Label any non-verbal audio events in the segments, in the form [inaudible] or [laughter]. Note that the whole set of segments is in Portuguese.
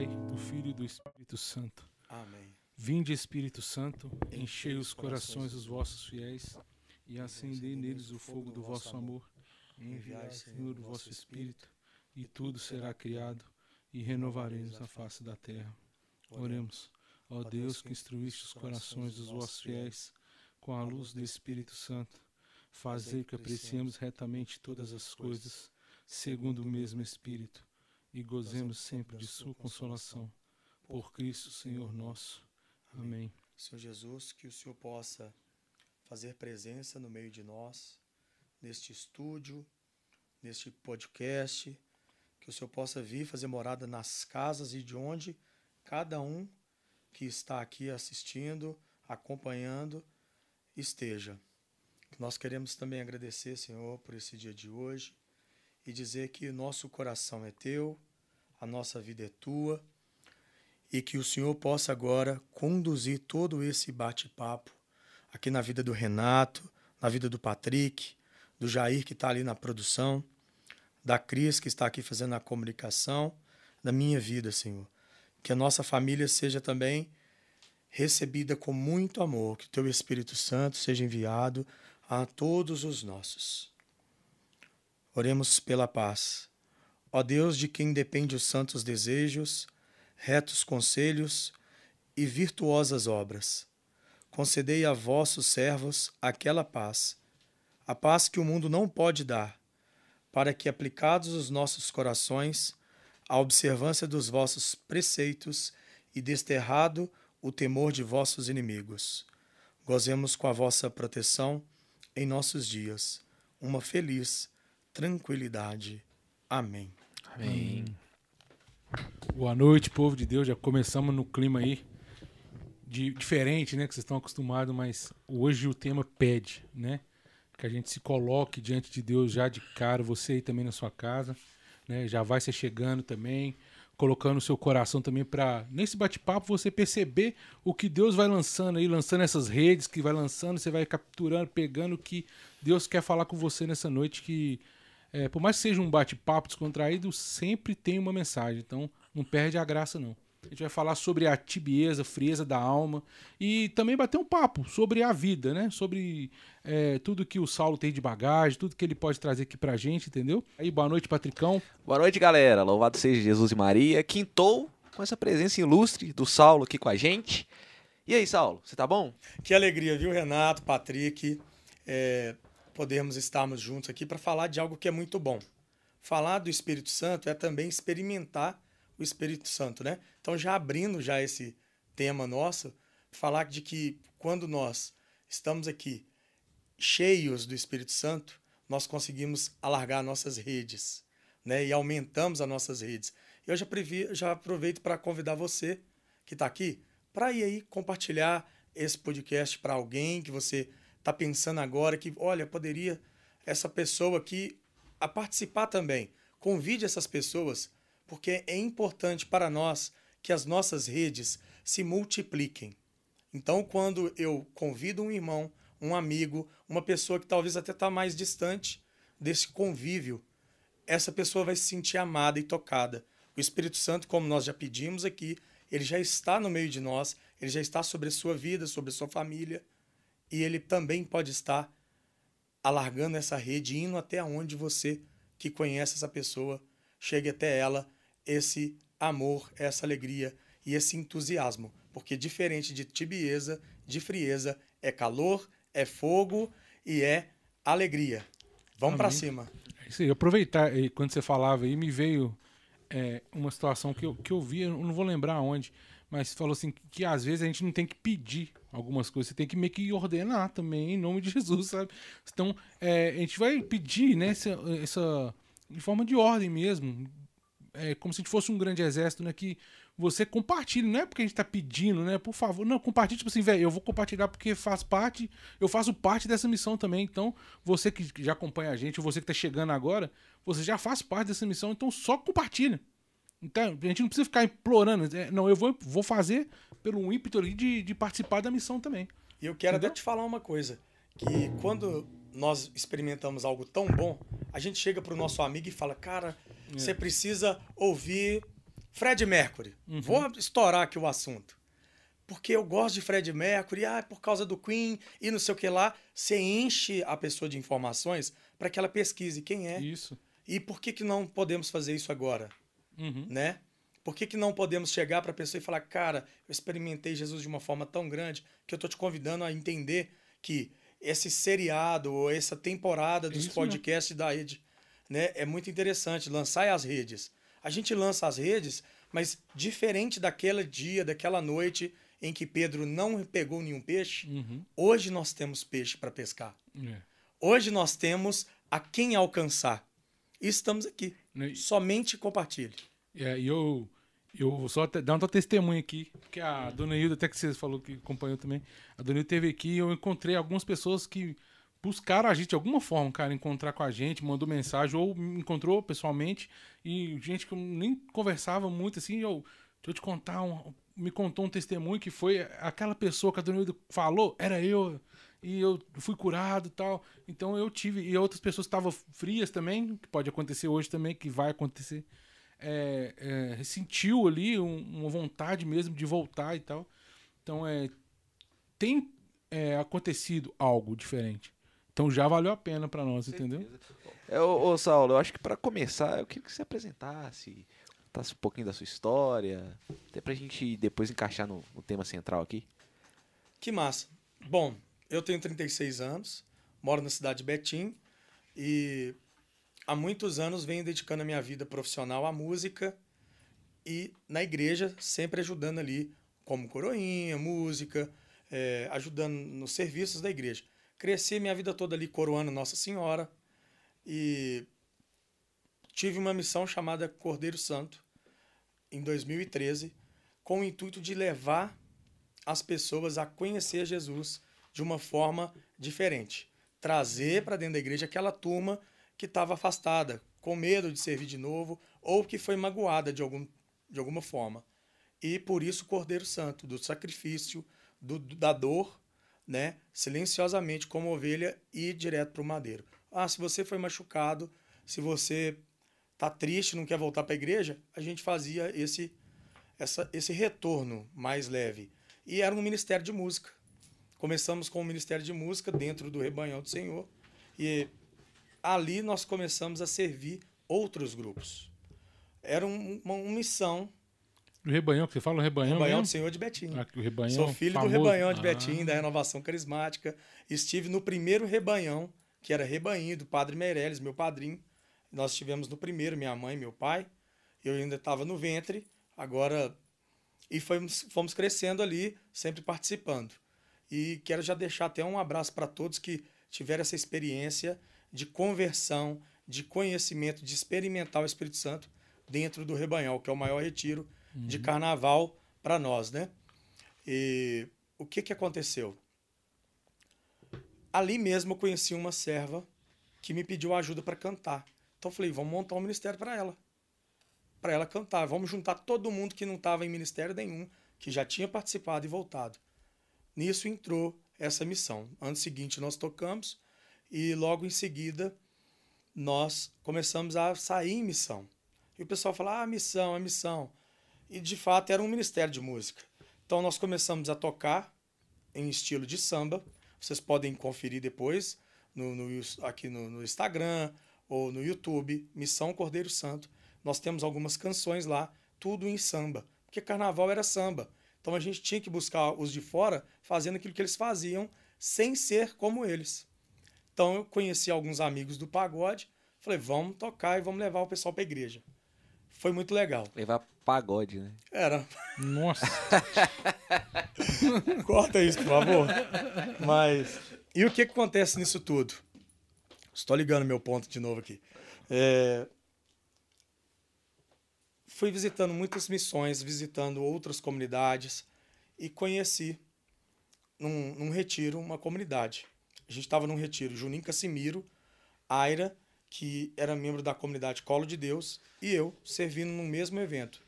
Pai, do Filho e do Espírito Santo. Amém. Vinde, Espírito Santo, enchei os corações dos vossos fiéis e acendei neles o fogo do vosso amor. Enviai, Senhor, o vosso Espírito, e tudo será criado, e renovareis a face da terra. Oremos. Ó Deus, que instruíste os corações dos vossos fiéis com a luz do Espírito Santo, fazei que apreciemos retamente todas as coisas, segundo o mesmo Espírito, e gozemos sempre de Sua consolação. Por Cristo, Senhor nosso. Amém. Senhor Jesus, que o Senhor possa fazer presença no meio de nós, neste estúdio, neste podcast, que o Senhor possa vir fazer morada nas casas e de onde cada um que está aqui assistindo, acompanhando, esteja. Nós queremos também agradecer, Senhor, por esse dia de hoje e dizer que nosso coração é teu, a nossa vida é tua e que o Senhor possa agora conduzir todo esse bate-papo aqui na vida do Renato, na vida do Patrick, do Jair que está ali na produção, da Cris que está aqui fazendo a comunicação, da minha vida, Senhor. Que a nossa família seja também recebida com muito amor, que o teu Espírito Santo seja enviado a todos os nossos. Oremos pela paz. Ó Deus, de quem depende os santos desejos, retos conselhos e virtuosas obras, concedei a vossos servos aquela paz, a paz que o mundo não pode dar, para que, aplicados os nossos corações à observância dos vossos preceitos e desterrado o temor de vossos inimigos, gozemos com a vossa proteção em nossos dias uma feliz tranquilidade. Amém. Amém. Boa noite, povo de Deus. Já começamos no clima aí de, diferente, né? Que vocês estão acostumados, mas hoje o tema pede, né? Que a gente se coloque diante de Deus já de cara, você aí também na sua casa, né? Já vai ser chegando também, colocando o seu coração também para nesse bate-papo você perceber o que Deus vai lançando aí, lançando essas redes que vai lançando, você vai capturando, pegando o que Deus quer falar com você nessa noite que é, por mais que seja um bate-papo descontraído, sempre tem uma mensagem. Então, não perde a graça, não. A gente vai falar sobre a tibieza, frieza da alma e também bater um papo sobre a vida, né? Sobre é, tudo que o Saulo tem de bagagem, tudo que ele pode trazer aqui pra gente, entendeu? Aí, boa noite, Patricão. Boa noite, galera. Louvado seja Jesus e Maria. Quintou com essa presença ilustre do Saulo aqui com a gente. E aí, Saulo, você tá bom? Que alegria, viu, Renato, Patrick? É, podermos estarmos juntos aqui para falar de algo que é muito bom. Falar do Espírito Santo é também experimentar o Espírito Santo, né? Então, já abrindo já esse tema nosso, falar de que quando nós estamos aqui cheios do Espírito Santo, nós conseguimos alargar nossas redes, né? E aumentamos as nossas redes. Eu já, previ, já aproveito para convidar você que está aqui para ir aí compartilhar esse podcast para alguém que você está pensando agora que, olha, poderia essa pessoa aqui a participar também. Convide essas pessoas porque é importante para nós que as nossas redes se multipliquem. Então, quando eu convido um irmão, um amigo, uma pessoa que talvez até está mais distante desse convívio, essa pessoa vai se sentir amada e tocada. O Espírito Santo, como nós já pedimos aqui, ele já está no meio de nós, ele já está sobre a sua vida, sobre a sua família, e ele também pode estar alargando essa rede, indo até onde você que conhece essa pessoa, chegue até ela esse amor, essa alegria e esse entusiasmo. Porque diferente de tibieza, de frieza, é calor, é fogo e é alegria. Vamos para cima. É isso aí. Aproveitar, quando você falava aí, me veio é, uma situação que eu, que eu vi, eu não vou lembrar onde, mas falou assim que, que às vezes a gente não tem que pedir algumas coisas, você tem que meio que ordenar também, em nome de [laughs] Jesus, sabe? Então, é, a gente vai pedir, né, essa, essa, em forma de ordem mesmo, é como se a gente fosse um grande exército, né? Que você compartilhe, não é porque a gente tá pedindo, né? Por favor, não, compartilhe, tipo assim, velho, eu vou compartilhar porque faz parte, eu faço parte dessa missão também. Então, você que já acompanha a gente, você que tá chegando agora, você já faz parte dessa missão, então só compartilha. Então, a gente não precisa ficar implorando. É, não, eu vou, vou fazer pelo ímpeto ali de, de participar da missão também. E eu quero Entendeu? até te falar uma coisa: que quando nós experimentamos algo tão bom, a gente chega pro nosso amigo e fala, cara, é. Você precisa ouvir Fred Mercury. Uhum. Vou estourar aqui o assunto. Porque eu gosto de Fred Mercury, ah, por causa do Queen e não sei o que lá. Você enche a pessoa de informações para que ela pesquise quem é. Isso. E por que, que não podemos fazer isso agora? Uhum. né? Por que, que não podemos chegar para a pessoa e falar, cara, eu experimentei Jesus de uma forma tão grande que eu tô te convidando a entender que esse seriado ou essa temporada dos Isso podcasts da rede, né, é muito interessante lançar as redes. A gente lança as redes, mas diferente daquele dia, daquela noite em que Pedro não pegou nenhum peixe, Uhum. hoje nós temos peixe para pescar. É. Hoje nós temos a quem alcançar. E estamos aqui. Né, Somente compartilhe. É, e eu, eu vou só te- dar uma testemunha aqui, que a dona Hilda, até que você falou que acompanhou também, a dona Hilda esteve aqui eu encontrei algumas pessoas que buscaram a gente de alguma forma, cara, encontrar com a gente, mandou mensagem, ou me encontrou pessoalmente, e gente que eu nem conversava muito, assim, eu, deixa eu te contar, um- me contou um testemunho que foi aquela pessoa que a dona Hilda falou, era eu, e eu fui curado tal. Então eu tive, e outras pessoas estavam frias também, que pode acontecer hoje também, que vai acontecer é, é, sentiu ali um- uma vontade mesmo de voltar e tal. Então, é, tem é, acontecido algo diferente. Então já valeu a pena pra nós, entendeu? É, ô, ô, Saulo, eu acho que pra começar, eu queria que você apresentasse, contasse um pouquinho da sua história, até pra gente depois encaixar no, no tema central aqui. Que massa. Bom, eu tenho 36 anos, moro na cidade de Betim e há muitos anos venho dedicando a minha vida profissional à música e na igreja sempre ajudando ali como coroinha, música, eh, ajudando nos serviços da igreja. Cresci minha vida toda ali coroando Nossa Senhora e tive uma missão chamada Cordeiro Santo em 2013 com o intuito de levar as pessoas a conhecer Jesus de uma forma diferente. Trazer para dentro da igreja aquela turma que estava afastada, com medo de servir de novo, ou que foi magoada de, algum, de alguma forma. E por isso o Cordeiro Santo, do sacrifício, do, da dor, né? silenciosamente como ovelha e ir direto para o madeiro. Ah, se você foi machucado, se você tá triste, não quer voltar para a igreja, a gente fazia esse essa, esse retorno mais leve. E era um ministério de música. Começamos com o ministério de música dentro do Rebanhão do Senhor. E ali nós começamos a servir outros grupos. Era um- uma, uma missão. O rebanhão, que você fala o rebanhão, Rebanhão do mesmo? Senhor de Betim. Ah, o rebanhão Sou filho famoso. do Rebanhão de Ah, Betim, da Renovação Carismática. Estive no primeiro Rebanhão, que era Rebanhinho, do Padre Meirelles, meu padrinho. Nós estivemos no primeiro, minha mãe, meu pai. Eu ainda estava no ventre, agora. E fomos, fomos crescendo ali, sempre participando. E quero já deixar até um abraço para todos que tiveram essa experiência de conversão, de conhecimento, de experimentar o Espírito Santo dentro do Rebanhão, que é o maior retiro de carnaval para nós, né? E o que, que aconteceu? Ali mesmo eu conheci uma serva que me pediu ajuda para cantar. Então eu falei, vamos montar um ministério para ela. Para ela cantar. Vamos juntar todo mundo que não estava em ministério nenhum, que já tinha participado e voltado. Nisso entrou essa missão. Ano seguinte nós tocamos e logo em seguida nós começamos a sair em missão. E o pessoal fala, ah, missão, é missão. E de fato era um ministério de música. Então nós começamos a tocar em estilo de samba. Vocês podem conferir depois no, no- aqui no, no Instagram ou no YouTube, Missão Cordeiro Santo. Nós temos algumas canções lá, tudo em samba. Porque carnaval era samba. Então a gente tinha que buscar os de fora fazendo aquilo que eles faziam, sem ser como eles. Então eu conheci alguns amigos do pagode, falei, vamos tocar e vamos levar o pessoal para a igreja. Foi muito legal. Levar pagode, né? Era. Nossa. [laughs] Corta isso, por favor. Mas. E o que, que acontece nisso tudo? Estou ligando meu ponto de novo aqui. É, Fui visitando muitas missões, visitando outras comunidades e conheci num, num retiro uma comunidade. A gente estava num retiro, Juninho Cassimiro, Aira, que era membro da comunidade Colo de Deus, e eu servindo no mesmo evento.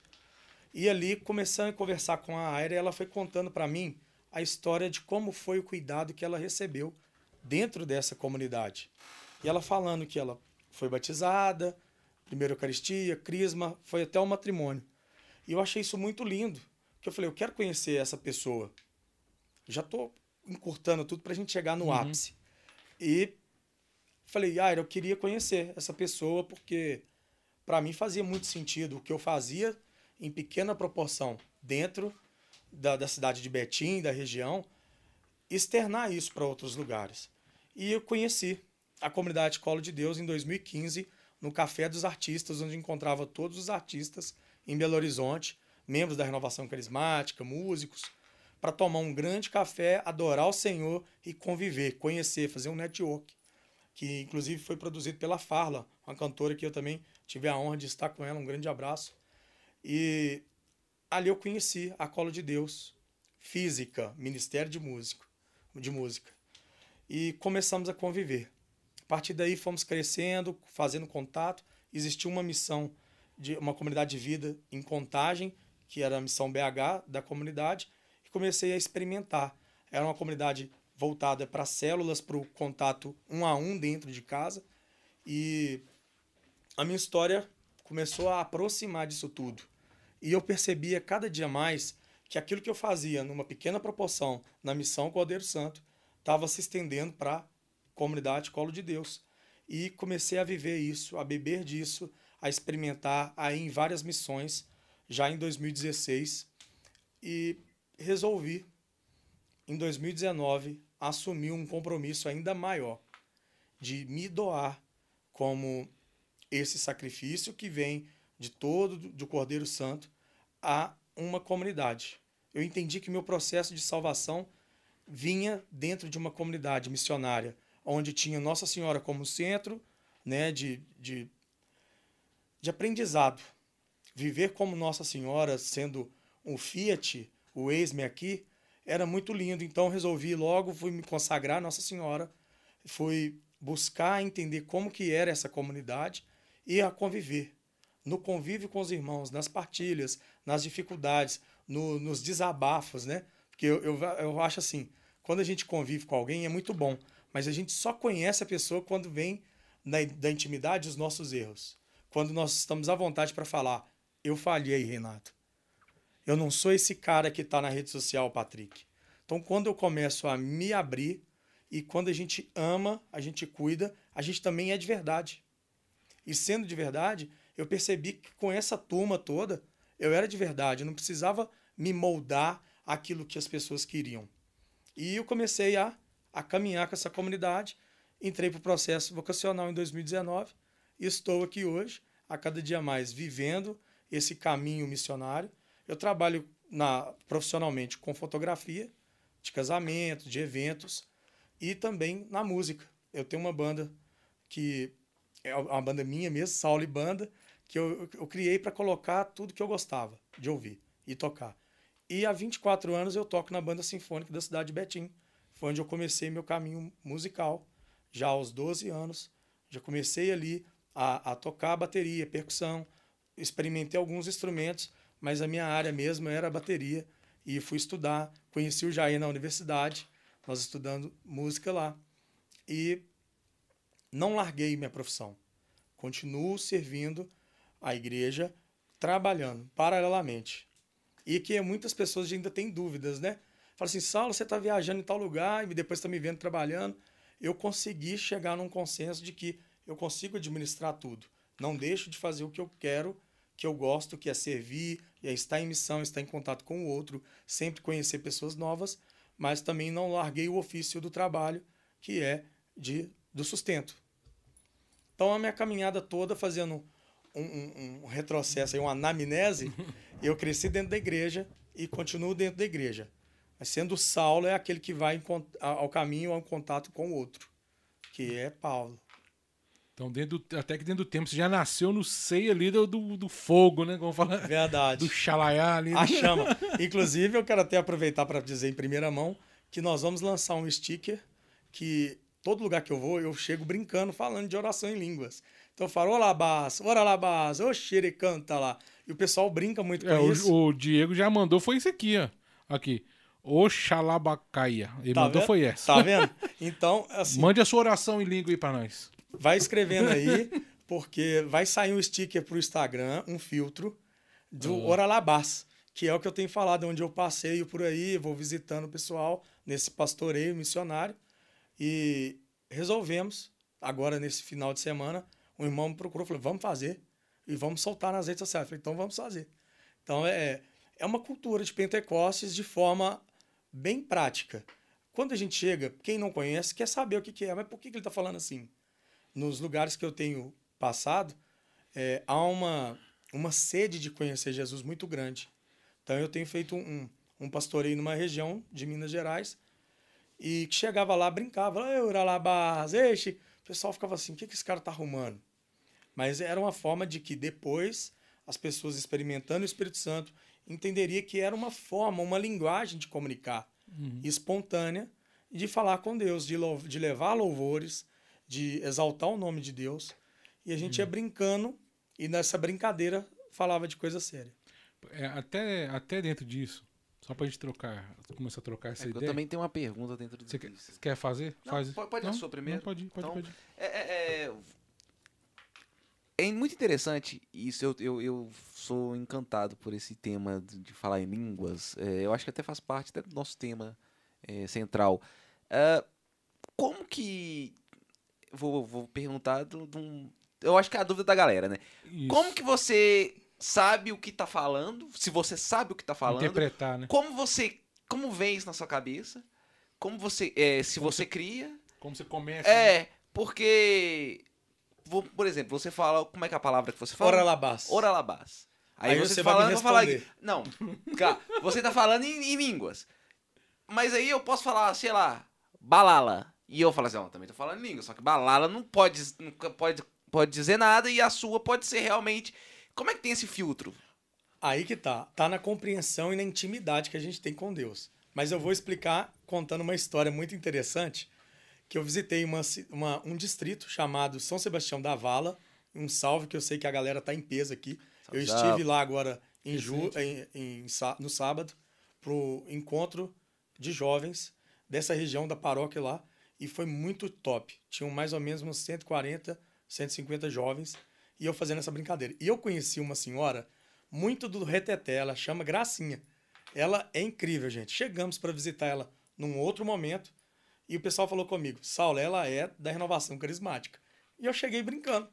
E ali, começando a conversar com a Aira, ela foi contando para mim a história de como foi o cuidado que ela recebeu dentro dessa comunidade. E ela falando que ela foi batizada, primeira Eucaristia, crisma, foi até o matrimônio. E eu achei isso muito lindo. Porque eu falei, eu quero conhecer essa pessoa. Já tô encurtando tudo pra gente chegar no Uhum. ápice. E falei, ah, eu queria conhecer essa pessoa porque para mim fazia muito sentido o que eu fazia em pequena proporção dentro da, da cidade de Betim, da região, externar isso para outros lugares. E eu conheci a comunidade Colo de Deus em 2015 no Café dos Artistas, onde encontrava todos os artistas em Belo Horizonte, membros da Renovação Carismática, músicos, para tomar um grande café, adorar o Senhor e conviver, conhecer, fazer um network, que inclusive foi produzido pela Farla, uma cantora que eu também tive a honra de estar com ela, um grande abraço. E ali eu conheci a Colo de Deus, física, Ministério de Músico, de Música. E começamos a conviver. A partir daí fomos crescendo, fazendo contato. Existiu uma missão de uma comunidade de vida em Contagem, que era a missão BH da comunidade, comecei a experimentar. Era uma comunidade voltada para células, para o contato um a um dentro de casa. E a minha história começou a aproximar disso tudo. E eu percebia cada dia mais que aquilo que eu fazia numa pequena proporção na missão Cordeiro Santo estava se estendendo para a comunidade Colo de Deus. E comecei a viver isso, a beber disso, a experimentar aí em várias missões, já em 2016. E resolvi, em 2019, assumir um compromisso ainda maior de me doar como esse sacrifício que vem de todo do Cordeiro Santo a uma comunidade. Eu entendi que meu processo de salvação vinha dentro de uma comunidade missionária, onde tinha Nossa Senhora como centro né, de, de, de aprendizado. Viver como Nossa Senhora, sendo um Fiat, o ex-me aqui, era muito lindo. Então resolvi logo, fui me consagrar Nossa Senhora, fui buscar entender como que era essa comunidade e a conviver. No convívio com os irmãos, nas partilhas, nas dificuldades, no, nos desabafos, né? Porque eu, eu, eu acho assim, quando a gente convive com alguém é muito bom, mas a gente só conhece a pessoa quando vem na, da intimidade os nossos erros. Quando nós estamos à vontade para falar, eu falhei, Renato. Eu não sou esse cara que está na rede social, Patrick. Então, quando eu começo a me abrir e quando a gente ama, a gente cuida, a gente também é de verdade. E sendo de verdade, eu percebi que com essa turma toda, eu era de verdade, eu não precisava me moldar aquilo que as pessoas queriam. E eu comecei a, a caminhar com essa comunidade, entrei para o processo vocacional em 2019 e estou aqui hoje, a cada dia mais, vivendo esse caminho missionário. Eu trabalho na, profissionalmente com fotografia, de casamento, de eventos e também na música. Eu tenho uma banda que é uma banda minha mesmo, Saulo e Banda, que eu, eu criei para colocar tudo que eu gostava de ouvir e tocar. E há 24 anos eu toco na banda sinfônica da cidade de Betim. Foi onde eu comecei meu caminho musical, já aos 12 anos. Já comecei ali a, a tocar bateria, percussão, experimentei alguns instrumentos, mas a minha área mesmo era bateria. E fui estudar, conheci o Jair na universidade, nós estudando música lá. E não larguei minha profissão. Continuo servindo a igreja, trabalhando paralelamente. E que muitas pessoas ainda têm dúvidas, né? Fala assim, Saulo, você está viajando em tal lugar e depois está me vendo trabalhando. Eu consegui chegar num consenso de que eu consigo administrar tudo. Não deixo de fazer o que eu quero, que eu gosto, que é servir, é estar em missão, estar em contato com o outro, sempre conhecer pessoas novas, mas também não larguei o ofício do trabalho, que é de, do sustento. Então a minha caminhada toda fazendo um, um, um retrocesso, uma anamnese, [laughs] eu cresci dentro da igreja e continuo dentro da igreja. Mas sendo Saulo é aquele que vai ao caminho, ao contato com o outro, que é Paulo. Então, dentro do, até que dentro do tempo, você já nasceu no seio ali do, do, do fogo, né? Como fala, Verdade. do xalaiá ali. A chama. Inclusive, eu quero até aproveitar para dizer em primeira mão que nós vamos lançar um sticker que todo lugar que eu vou, eu chego brincando, falando de oração em línguas. Então eu falo, olá, Bas, ora lá, Bas, ô xere, canta lá. E o pessoal brinca muito com É, o, isso. o Diego já mandou, foi isso aqui, ó. Aqui. Oxalabacaia. Ele Tá mandou vendo? foi essa. Tá vendo? Então, assim, Mande a sua oração em língua aí pra nós. Vai escrevendo aí, [laughs] porque vai sair um sticker pro Instagram, um filtro, do Ah. Oralabás, que é o que eu tenho falado, onde eu passeio por aí, vou visitando o pessoal nesse pastoreio missionário. E resolvemos, agora nesse final de semana, um irmão me procurou, falou, vamos fazer e vamos soltar nas redes sociais. Eu falei, então vamos fazer. Então é, é uma cultura de Pentecostes de forma bem prática. Quando a gente chega, quem não conhece quer saber o que, que é, mas por que, que ele está falando assim? Nos lugares que eu tenho passado, é, há uma, uma sede de conhecer Jesus muito grande. Então eu tenho feito um, um pastoreio numa região de Minas Gerais e que chegava lá, brincava, eu Uralabás, eixe. O pessoal ficava assim, o que, que esse cara tá arrumando? Mas era uma forma de que depois as pessoas experimentando o Espírito Santo entenderia que era uma forma, uma linguagem de comunicar espontânea e de falar com Deus, de, de levar louvores, de exaltar o nome de Deus. E a gente ia brincando e nessa brincadeira falava de coisa séria. É, até, até dentro disso, só pra gente trocar, começar a trocar essa É, eu ideia. também tenho uma pergunta dentro disso. quer, você quer fazer? Não, Faz. pode- pode a Não? sua primeiro. Não, pode pode, Então, pode. É, é, é- é muito interessante isso. Eu, eu, eu sou encantado por esse tema de, de falar em línguas. É, eu acho que até faz parte até do nosso tema é, central. Ah, como que. Vou, vou perguntar de um. Eu acho que é a dúvida da galera, né? Isso. Como que você sabe o que tá falando? Se você sabe o que tá falando, Interpretar, né? como você. Como vem isso na sua cabeça? Como você. é, se Como você você- cria. Como você começa. né? É, porque. vou- Por exemplo, você fala. Como é que é a palavra que você fala? Oralabás. Oralabás. Aí, Aí você, você tá vai falando, vou falar. Não, cara, você tá falando em, em línguas. Mas aí eu posso falar, sei lá, balala. E eu falo assim, ó, também tô falando em língua, só que balala não pode, nunca pode, pode dizer nada e a sua pode ser realmente. Como é que tem esse filtro? Aí que tá. Tá na compreensão e na intimidade que a gente tem com Deus. Mas eu vou explicar contando uma história muito interessante que eu visitei uma, uma- um distrito chamado São Sebastião da Vala. Um salve que eu sei que a galera tá em peso aqui. Salve, eu salve. estive lá agora em ju, em, em no sábado pro encontro de jovens dessa região da paróquia lá e foi muito top. Tinham mais ou menos uns 140, 150 jovens e eu fazendo essa brincadeira. E eu conheci uma senhora muito do reteté, ela chama Gracinha. Ela é incrível, gente. Chegamos para visitar ela num outro momento e o pessoal falou comigo: Saulo, ela é da renovação carismática. E eu cheguei brincando.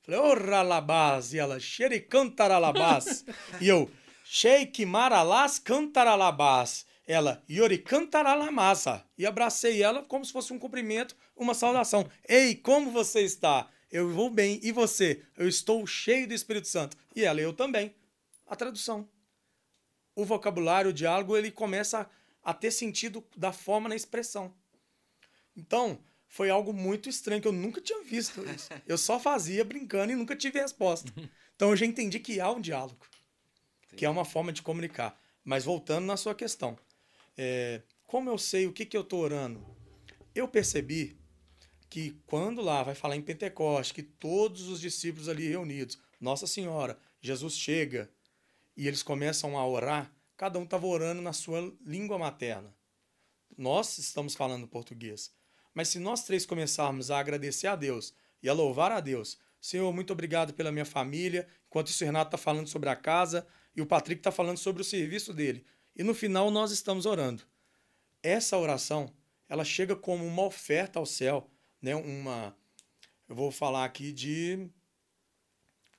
Falei, ô ralabás. E ela, xericantaralabás. [laughs] e eu, sheik maralás cantaralabás. Ela, yori cantaralamasa. E abracei ela como se fosse um cumprimento, uma saudação. Ei, como você está? Eu vou bem. E você? Eu estou cheio do Espírito Santo. E ela, eu também. A tradução. O vocabulário, o diálogo, ele começa a, a ter sentido da forma na expressão. Então, foi algo muito estranho, que eu nunca tinha visto isso. [laughs] Eu só fazia brincando e nunca tive resposta. Então, eu já entendi que há um diálogo, que é uma forma de comunicar. Mas voltando na sua questão, é, como eu sei o que, que eu estou orando? Eu percebi que quando lá vai falar em Pentecoste, que todos os discípulos ali reunidos, Nossa Senhora, Jesus chega e eles começam a orar, cada um estava orando na sua língua materna. Nós estamos falando português. Mas se nós três começarmos a agradecer a Deus e a louvar a Deus, Senhor, muito obrigado pela minha família, enquanto isso o Renato está falando sobre a casa e o Patrick está falando sobre o serviço dele. E no final nós estamos orando. Essa oração, ela chega como uma oferta ao céu, né? Uma, eu vou falar aqui de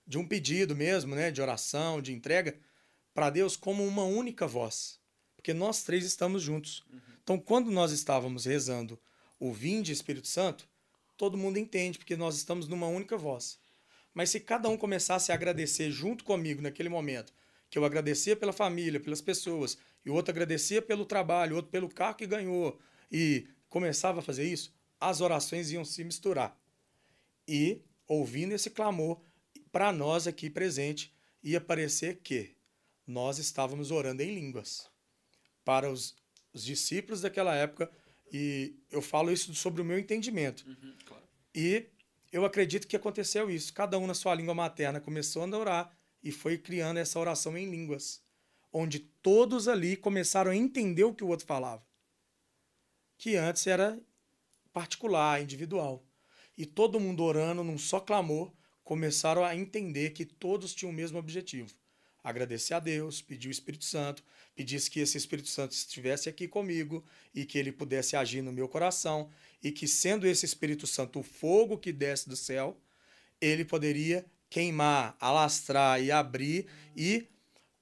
de um pedido mesmo, né? De oração, de entrega para Deus como uma única voz, porque nós três estamos juntos. Então, quando nós estávamos rezando o Vinde Espírito Santo, todo mundo entende, porque nós estamos numa única voz. Mas se cada um começasse a agradecer junto comigo naquele momento, que eu agradecia pela família, pelas pessoas, e o outro agradecia pelo trabalho, o outro pelo carro que ganhou, e começava a fazer isso, as orações iam se misturar. E, ouvindo esse clamor, para nós aqui presente, ia parecer que nós estávamos orando em línguas. Para os, os discípulos daquela época, e eu falo isso sobre o meu entendimento. E eu acredito que aconteceu isso. Cada um na sua língua materna começou a orar e foi criando essa oração em línguas, onde todos ali começaram a entender o que o outro falava. Que antes era particular, individual. E todo mundo orando num só clamor, começaram a entender que todos tinham o mesmo objetivo: agradecer a Deus, pedir o Espírito Santo, pedisse que esse Espírito Santo estivesse aqui comigo e que ele pudesse agir no meu coração e que, sendo esse Espírito Santo o fogo que desce do céu, ele poderia queimar, alastrar e abrir e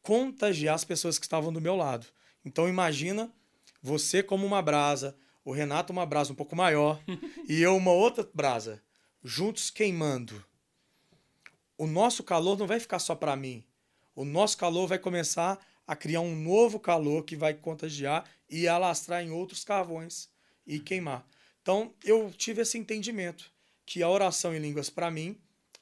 contagiar as pessoas que estavam do meu lado. Então imagina você como uma brasa, o Renato uma brasa um pouco maior [laughs] e eu uma outra brasa, juntos queimando. O nosso calor não vai ficar só para mim. O nosso calor vai começar a criar um novo calor que vai contagiar e alastrar em outros carvões e queimar. Então, eu tive esse entendimento que a oração em línguas para mim,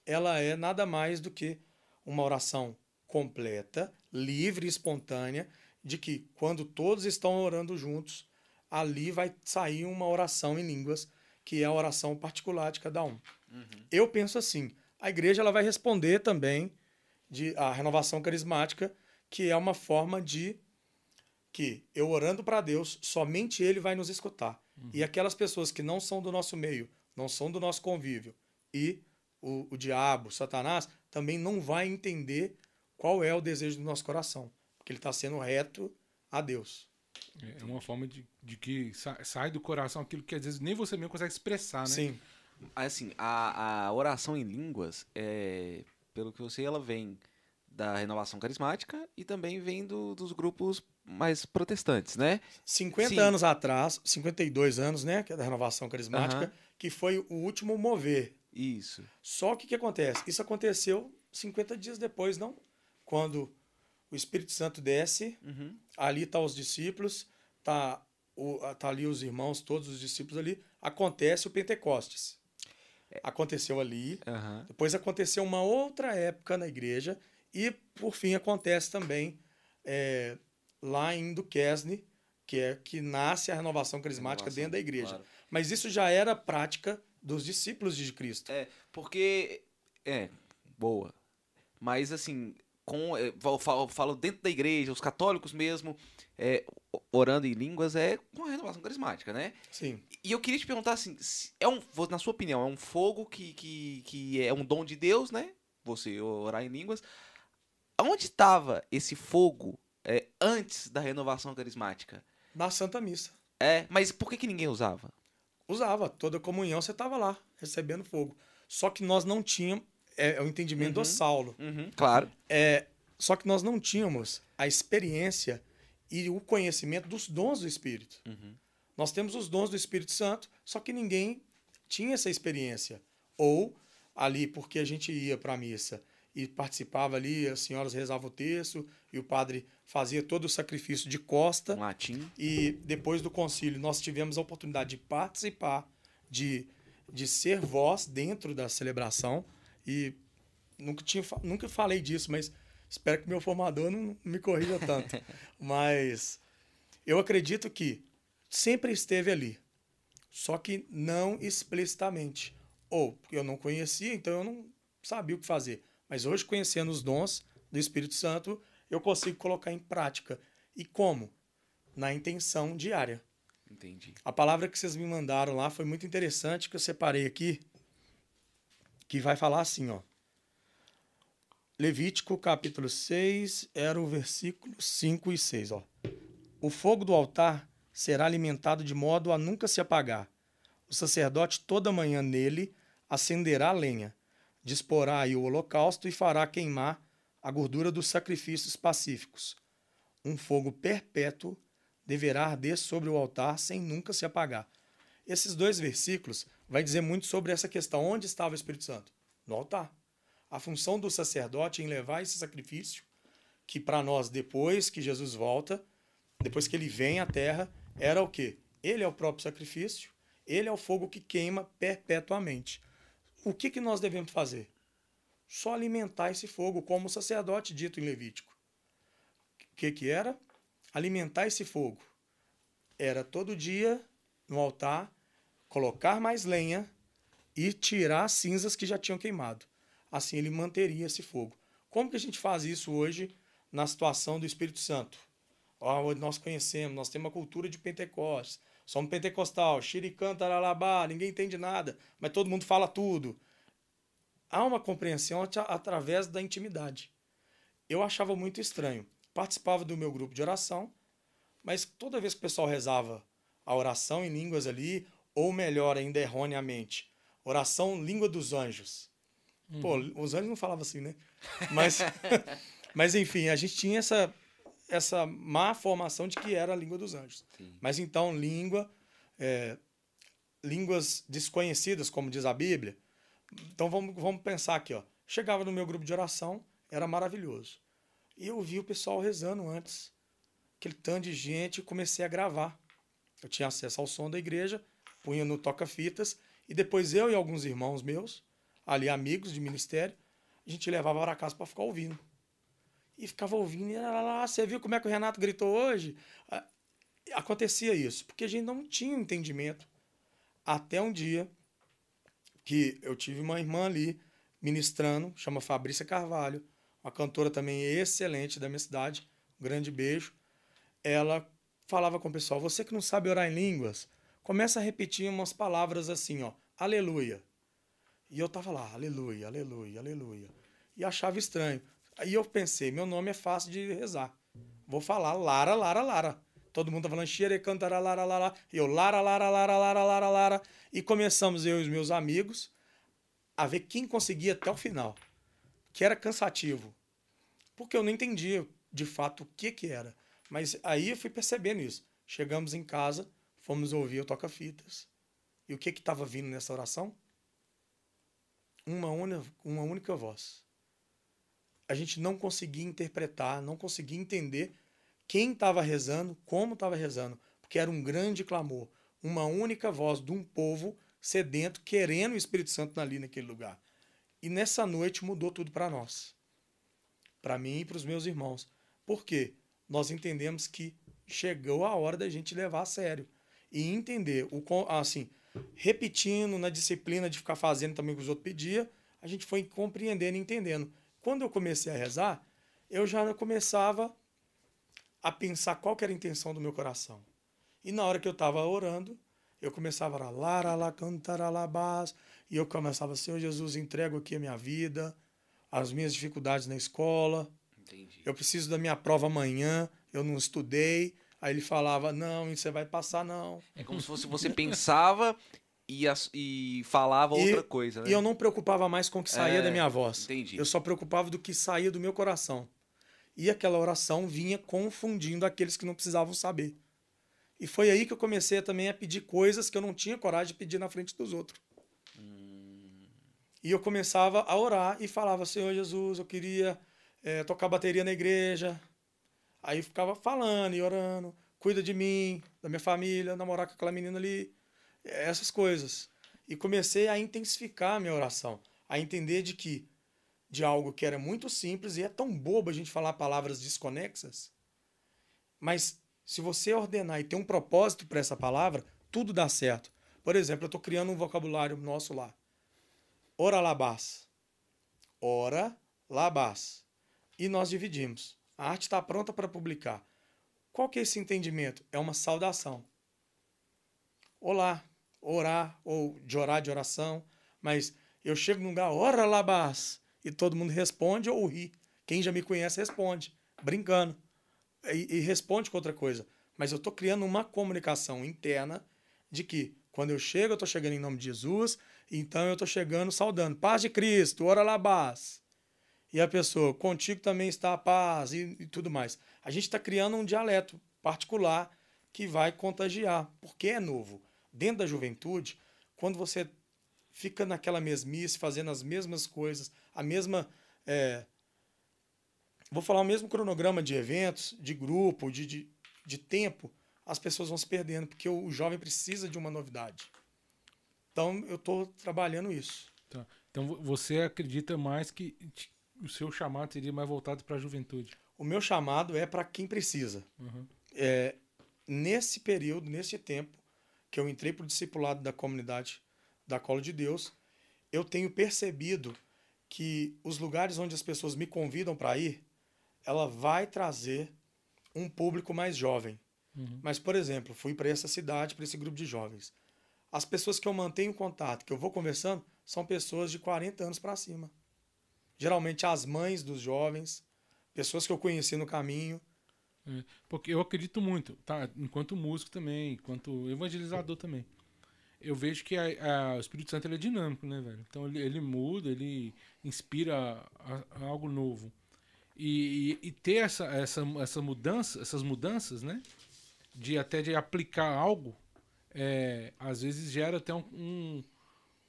ela é nada mais do que uma oração completa, livre e espontânea, de que quando todos estão orando juntos, ali vai sair uma oração em línguas, que é a oração particular de cada um. Uhum. Eu penso assim, a igreja ela vai responder também de a renovação carismática que é uma forma de que eu orando para Deus, somente Ele vai nos escutar. Uhum. E aquelas pessoas que não são do nosso meio, não são do nosso convívio, e o, o diabo, Satanás, também não vai entender qual é o desejo do nosso coração, porque ele está sendo reto a Deus. É uma forma de, de que sai do coração aquilo que às vezes nem você mesmo consegue expressar, né? Sim. Assim, a, a oração em línguas, é, pelo que eu sei, ela vem da renovação carismática e também vem do, dos grupos mais protestantes, né? 50 Sim. anos atrás, 52 anos, né, que é da renovação carismática, uhum. que foi o último mover. Isso. Só que o que acontece? Isso aconteceu 50 dias depois, não? Quando o Espírito Santo desce, uhum. ali tá os discípulos, tá, o, tá ali os irmãos, todos os discípulos ali, acontece o Pentecostes. É. Aconteceu ali, uhum. depois aconteceu uma outra época na igreja, e, por fim, acontece também é, lá em Duquesne, que é que nasce a renovação carismática renovação, dentro da igreja. Claro. Mas isso já era prática dos discípulos de Cristo. É, porque. É, boa. Mas, assim, com, eu é, falo, falo dentro da igreja, os católicos mesmo, é, orando em línguas, é com a renovação carismática, né? Sim. E eu queria te perguntar assim, é um, na sua opinião, é um fogo que, que, que é um dom de Deus, né? Você orar em línguas, Onde estava esse fogo é, antes da renovação carismática? Na Santa Missa. É, mas por que, que ninguém usava? Usava. Toda comunhão você estava lá, recebendo fogo. Só que nós não tínhamos. É, é o entendimento uhum, do Saulo. Uhum, claro. É, só que nós não tínhamos a experiência e o conhecimento dos dons do Espírito. Uhum. Nós temos os dons do Espírito Santo, só que ninguém tinha essa experiência. Ou ali, porque a gente ia para a missa e participava ali, as senhoras rezavam o texto e o padre fazia todo o sacrifício de costa. Um latim. E depois do concílio nós tivemos a oportunidade de participar, de, de ser voz dentro da celebração e nunca, tinha, nunca falei disso, mas espero que meu formador não me corrija tanto. [laughs] mas eu acredito que sempre esteve ali, só que não explicitamente. Ou eu não conhecia, então eu não sabia o que fazer mas hoje, conhecendo os dons do Espírito Santo, eu consigo colocar em prática. E como? Na intenção diária. Entendi. A palavra que vocês me mandaram lá foi muito interessante, que eu separei aqui, que vai falar assim, ó. Levítico capítulo 6, era o versículo 5 e 6, ó. O fogo do altar será alimentado de modo a nunca se apagar. O sacerdote toda manhã nele acenderá lenha disporá aí o holocausto e fará queimar a gordura dos sacrifícios pacíficos. Um fogo perpétuo deverá arder sobre o altar sem nunca se apagar. Esses dois versículos vai dizer muito sobre essa questão. Onde estava o Espírito Santo? No altar. A função do sacerdote em levar esse sacrifício, que para nós, depois que Jesus volta, depois que ele vem à terra, era o quê? Ele é o próprio sacrifício, ele é o fogo que queima perpetuamente. O que, que nós devemos fazer? Só alimentar esse fogo, como o sacerdote dito em Levítico. O que, que era? Alimentar esse fogo. Era todo dia no altar colocar mais lenha e tirar as cinzas que já tinham queimado. Assim ele manteria esse fogo. Como que a gente faz isso hoje na situação do Espírito Santo? Nós conhecemos, nós temos uma cultura de Pentecostes Somos pentecostal, xiricã, taralabá, ninguém entende nada, mas todo mundo fala tudo. Há uma compreensão através da intimidade. eu achava muito estranho. Participava do meu grupo de oração, mas toda vez que o pessoal rezava a oração em línguas ali, ou melhor ainda, erroneamente, oração língua dos anjos. Uhum. Pô, os anjos não falavam assim, né? Mas, [laughs] mas enfim, a gente tinha essa, essa má formação de que era a língua dos anjos. Sim. Mas então, língua, é, línguas desconhecidas, como diz a Bíblia. Então vamos, vamos pensar aqui, ó. Chegava no meu grupo de oração, era maravilhoso. E eu vi o pessoal rezando antes. Aquele tanto de gente, comecei a gravar. Eu tinha acesso ao som da igreja, punha no toca-fitas, e depois eu e alguns irmãos meus, ali amigos de ministério, a gente levava para casa para ficar ouvindo. E ficava ouvindo, e lá, lá, você viu como é que o Renato gritou hoje? Acontecia isso, porque a gente não tinha entendimento. Até um dia que eu tive uma irmã ali ministrando, chama Fabrícia Carvalho, uma cantora também excelente da minha cidade, um grande beijo. Ela falava com o pessoal: você que não sabe orar em línguas, começa a repetir umas palavras assim, ó, aleluia. E eu tava lá, aleluia, aleluia, aleluia. E achava estranho. Aí eu pensei, meu nome é fácil de rezar. Vou falar Lara, Lara, Lara. Todo mundo tá falando xere, cantara, lara, lara. E eu Lara, Lara, Lara, Lara, Lara, Lara. E começamos eu e os meus amigos a ver quem conseguia até o final. Que era cansativo. Porque eu não entendia de fato o que que era. Mas aí eu fui percebendo isso. Chegamos em casa, fomos ouvir o toca-fitas. E o que estava vindo nessa oração? Uma, una, uma única voz. A gente não conseguia interpretar, não conseguia entender quem estava rezando, como estava rezando, porque era um grande clamor, uma única voz de um povo sedento, querendo o Espírito Santo ali naquele lugar. E nessa noite mudou tudo para nós, para mim e para os meus irmãos. Por quê? Nós entendemos que chegou a hora da gente levar a sério e entender o assim, repetindo na disciplina de ficar fazendo também o que os outros pediam, a gente foi compreendendo e entendendo. Quando eu comecei a rezar, eu já começava a pensar qual era a intenção do meu coração. E na hora que eu estava orando, eu começava a lara la cantaralabás, e eu começava, Senhor Jesus, entrego aqui a minha vida, as minhas dificuldades na escola. Entendi. Eu preciso da minha prova amanhã, eu não estudei. Aí ele falava, não, você vai passar, não. É como se fosse você pensava e, as, e falava e, outra coisa, né? E eu não preocupava mais com o que saía é, da minha voz. Entendi. Eu só preocupava do que saía do meu coração. E aquela oração vinha confundindo aqueles que não precisavam saber. E foi aí que eu comecei também a pedir coisas que eu não tinha coragem de pedir na frente dos outros. Hum. E eu começava a orar e falava: Senhor Jesus, eu queria é, tocar bateria na igreja. Aí ficava falando e orando: cuida de mim, da minha família, namorar com aquela menina ali, essas coisas. E comecei a intensificar a minha oração, a entender de que de algo que era muito simples e é tão bobo a gente falar palavras desconexas, mas se você ordenar e ter um propósito para essa palavra, tudo dá certo. Por exemplo, eu estou criando um vocabulário nosso lá. Ora labás. Ora labás. E nós dividimos. A arte está pronta para publicar. Qual que é esse entendimento? É uma saudação. Olá, orar, ou de orar de oração, mas eu chego num lugar, ora labás, e todo mundo responde ou ri. Quem já me conhece responde, brincando e, e responde com outra coisa. Mas eu estou criando uma comunicação interna de que quando eu chego, eu estou chegando em nome de Jesus, então eu estou chegando saudando. Paz de Cristo, ora labás. E a pessoa, contigo também está a paz e, e tudo mais. A gente está criando um dialeto particular que vai contagiar, porque é novo. Dentro da juventude, quando você fica naquela mesmice, fazendo as mesmas coisas, a mesma é, vou falar o mesmo cronograma de eventos, de grupo, de, de, de tempo, as pessoas vão se perdendo, porque o, jovem precisa de uma novidade. Então, eu estou trabalhando isso. Tá. Então, você acredita mais que o seu chamado seria mais voltado para a juventude? O meu chamado é para quem precisa. Uhum. É, nesse período, nesse tempo, que eu entrei para o discipulado da comunidade da Cola de Deus, eu tenho percebido que os lugares onde as pessoas me convidam para ir, ela vai trazer um público mais jovem. Uhum. Mas, por exemplo, fui para essa cidade, para esse grupo de jovens. As pessoas que eu mantenho contato, que eu vou conversando, são pessoas de 40 anos para cima. Geralmente as mães dos jovens, pessoas que eu conheci no caminho. É, porque eu acredito muito, tá? Enquanto músico também, enquanto evangelizador também. Eu vejo que a, a, o Espírito Santo é dinâmico, né, velho? Então ele, ele muda, ele inspira a, a algo novo. E, e, e, ter essa, essa, essa mudança, essas mudanças, né? De até de aplicar algo, é, às vezes gera até um, um,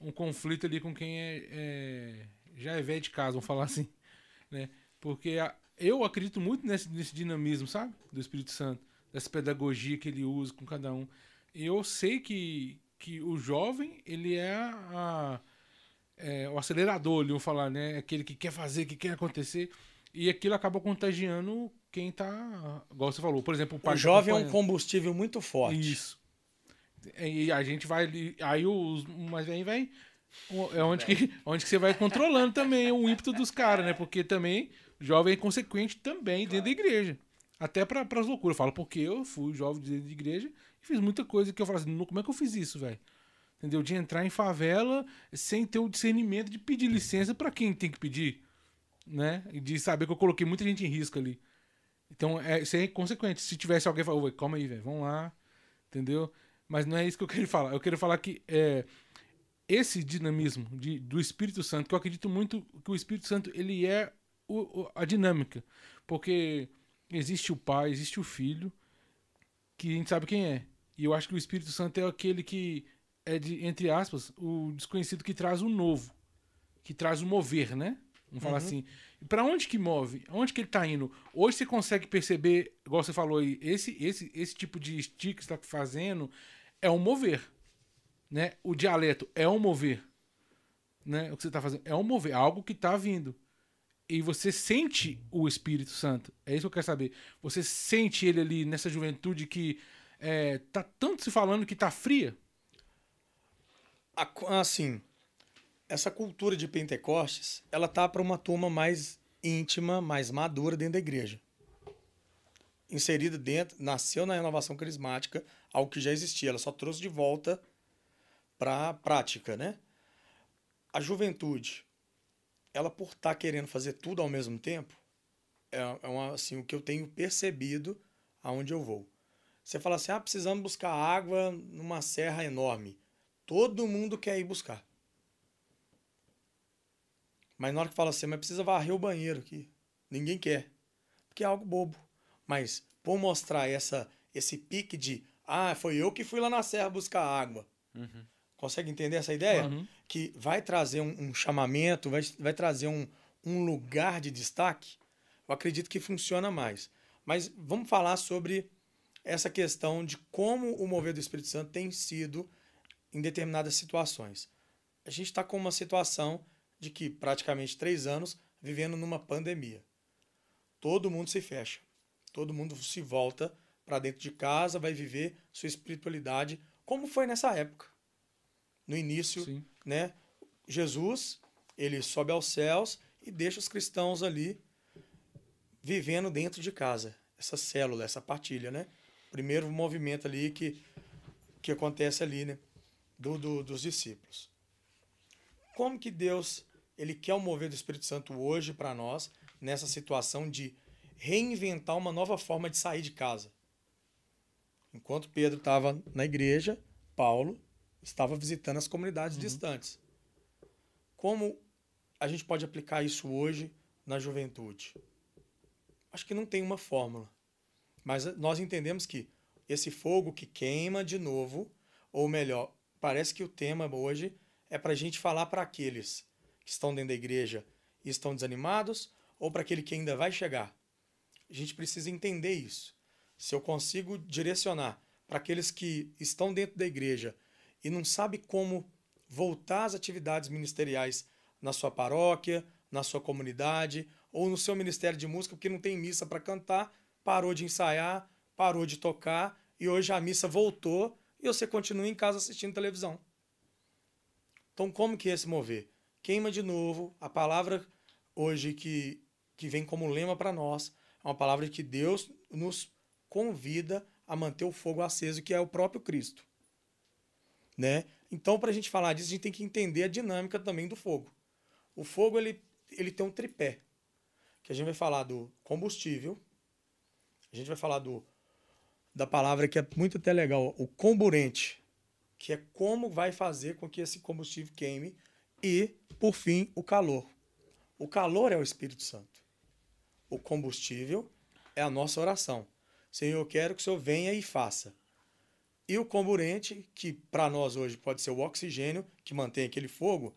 um, conflito ali com quem é, é, já é velho de casa, vamos falar assim, [laughs] né? Porque a, eu acredito muito nesse, nesse dinamismo, sabe? Do Espírito Santo, dessa pedagogia que ele usa com cada um. E eu sei que, que o jovem, ele é, a, é o acelerador, vamos falar, né? Aquele que quer fazer, que quer acontecer. E aquilo acaba contagiando quem tá. Igual você falou, por exemplo, o pai. O jovem é um combustível muito forte. Isso. E a gente vai. Aí os. Mas aí vai. É onde que, onde que você vai controlando também o ímpeto dos caras, né? Porque também jovem é consequente também dentro da igreja. Até para as loucuras. Eu falo, porque eu fui jovem dentro da igreja e fiz muita coisa que eu falo assim, como é que eu fiz isso, velho? Entendeu? De entrar em favela sem ter o discernimento de pedir licença para quem tem que pedir, né? E de saber que eu coloquei muita gente em risco ali. Então, é, isso é consequente. Se tivesse alguém falando, calma aí, velho, vamos lá, entendeu? Mas não é isso que eu quero falar. Eu quero falar que é, esse dinamismo de, do Espírito Santo, que eu acredito muito que o Espírito Santo ele é o, a dinâmica. Porque existe o pai, existe o filho, que a gente sabe quem é. E eu acho que o Espírito Santo é aquele que é, de, entre aspas, o desconhecido que traz o novo. Que traz o mover, né? Vamos falar uhum. assim. Para onde que move? Onde que ele tá indo? Hoje você consegue perceber, igual você falou aí, esse, esse, esse tipo de stick que você tá fazendo é um mover. Né? O dialeto é um mover. Né? O que você tá fazendo é um mover, algo que tá vindo e você sente o Espírito Santo. É isso que eu quero saber. Você sente ele ali nessa juventude que é, tá tanto se falando que tá fria? Assim, essa cultura de Pentecostes, ela tá para uma turma mais íntima, mais madura dentro da igreja. Inserida dentro, nasceu na renovação carismática, algo que já existia, ela só trouxe de volta para a prática, né? A juventude, ela por estar tá querendo fazer tudo ao mesmo tempo, é, é uma, assim, o que eu tenho percebido aonde eu vou. Você fala assim, ah, precisamos buscar água numa serra enorme. Todo mundo quer ir buscar. Mas na hora que fala assim, mas precisa varrer o banheiro aqui. Ninguém quer. Porque é algo bobo. Mas por mostrar essa, esse pique de, ah, foi eu que fui lá na serra buscar água. Uhum. Consegue entender essa ideia? Uhum. Que vai trazer um, um, chamamento, vai, vai trazer um, um lugar de destaque. Eu acredito que funciona mais. Mas vamos falar sobre essa questão de como o mover do Espírito Santo tem sido em determinadas situações. A gente está com uma situação de que praticamente três anos vivendo numa pandemia. Todo mundo se fecha, todo mundo se volta para dentro de casa, vai viver sua espiritualidade, como foi nessa época no início, Sim. né? Jesus, ele sobe aos céus e deixa os cristãos ali vivendo dentro de casa, essa célula, essa partilha, né? Primeiro movimento ali que, que acontece ali, né? Do, do, dos discípulos. Como que Deus ele quer o mover do Espírito Santo hoje para nós nessa situação de reinventar uma nova forma de sair de casa? Enquanto Pedro estava na igreja, Paulo estava visitando as comunidades uhum. distantes. Como a gente pode aplicar isso hoje na juventude? Acho que não tem uma fórmula. Mas nós entendemos que esse fogo que queima de novo, ou melhor, parece que o tema hoje é para a gente falar para aqueles que estão dentro da igreja e estão desanimados, ou para aquele que ainda vai chegar. A gente precisa entender isso. Se eu consigo direcionar para aqueles que estão dentro da igreja e não sabe como voltar às atividades ministeriais na sua paróquia, na sua comunidade ou no seu ministério de música, porque não tem missa para cantar, parou de ensaiar, parou de tocar e hoje a missa voltou e você continua em casa assistindo televisão. Então, como que é se mover? Queima de novo. A palavra hoje que, que vem como lema para nós é uma palavra que Deus nos convida a manter o fogo aceso, que é o próprio Cristo né? Então, para a gente falar disso, a gente tem que entender a dinâmica também do fogo. O fogo ele, ele tem um tripé, que a gente vai falar do combustível, a gente vai falar do da palavra que é muito até legal, o comburente, que é como vai fazer com que esse combustível queime e, por fim, o calor. O calor é o Espírito Santo. O combustível é a nossa oração. Senhor, eu quero que o Senhor venha e faça. E o comburente, que para nós hoje pode ser o oxigênio, que mantém aquele fogo,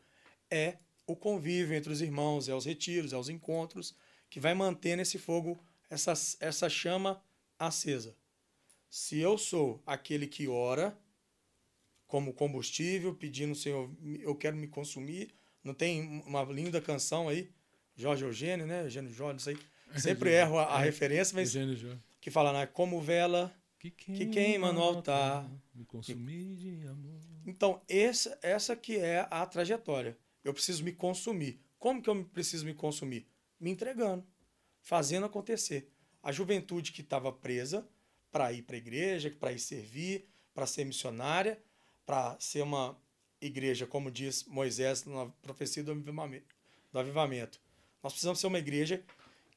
é o convívio entre os irmãos, é os retiros, é os encontros, que vai mantendo esse fogo, essa, essa chama acesa. Se eu sou aquele que ora como combustível, pedindo, Senhor, eu quero me consumir, não tem uma linda canção aí, Jorge Eugênio, né? Eugênio Jorge, não sei. [laughs] Sempre erro a, a é, referência, mas que fala, né? Como vela que queima, que queima no altar. Me consumir de amor. Então, essa, essa que é a trajetória. Eu preciso me consumir. Como que eu preciso me consumir? Me entregando, fazendo acontecer. A juventude que estava presa para ir para a igreja, para ir servir, para ser missionária, para ser uma igreja, como diz Moisés na profecia do avivamento. Nós precisamos ser uma igreja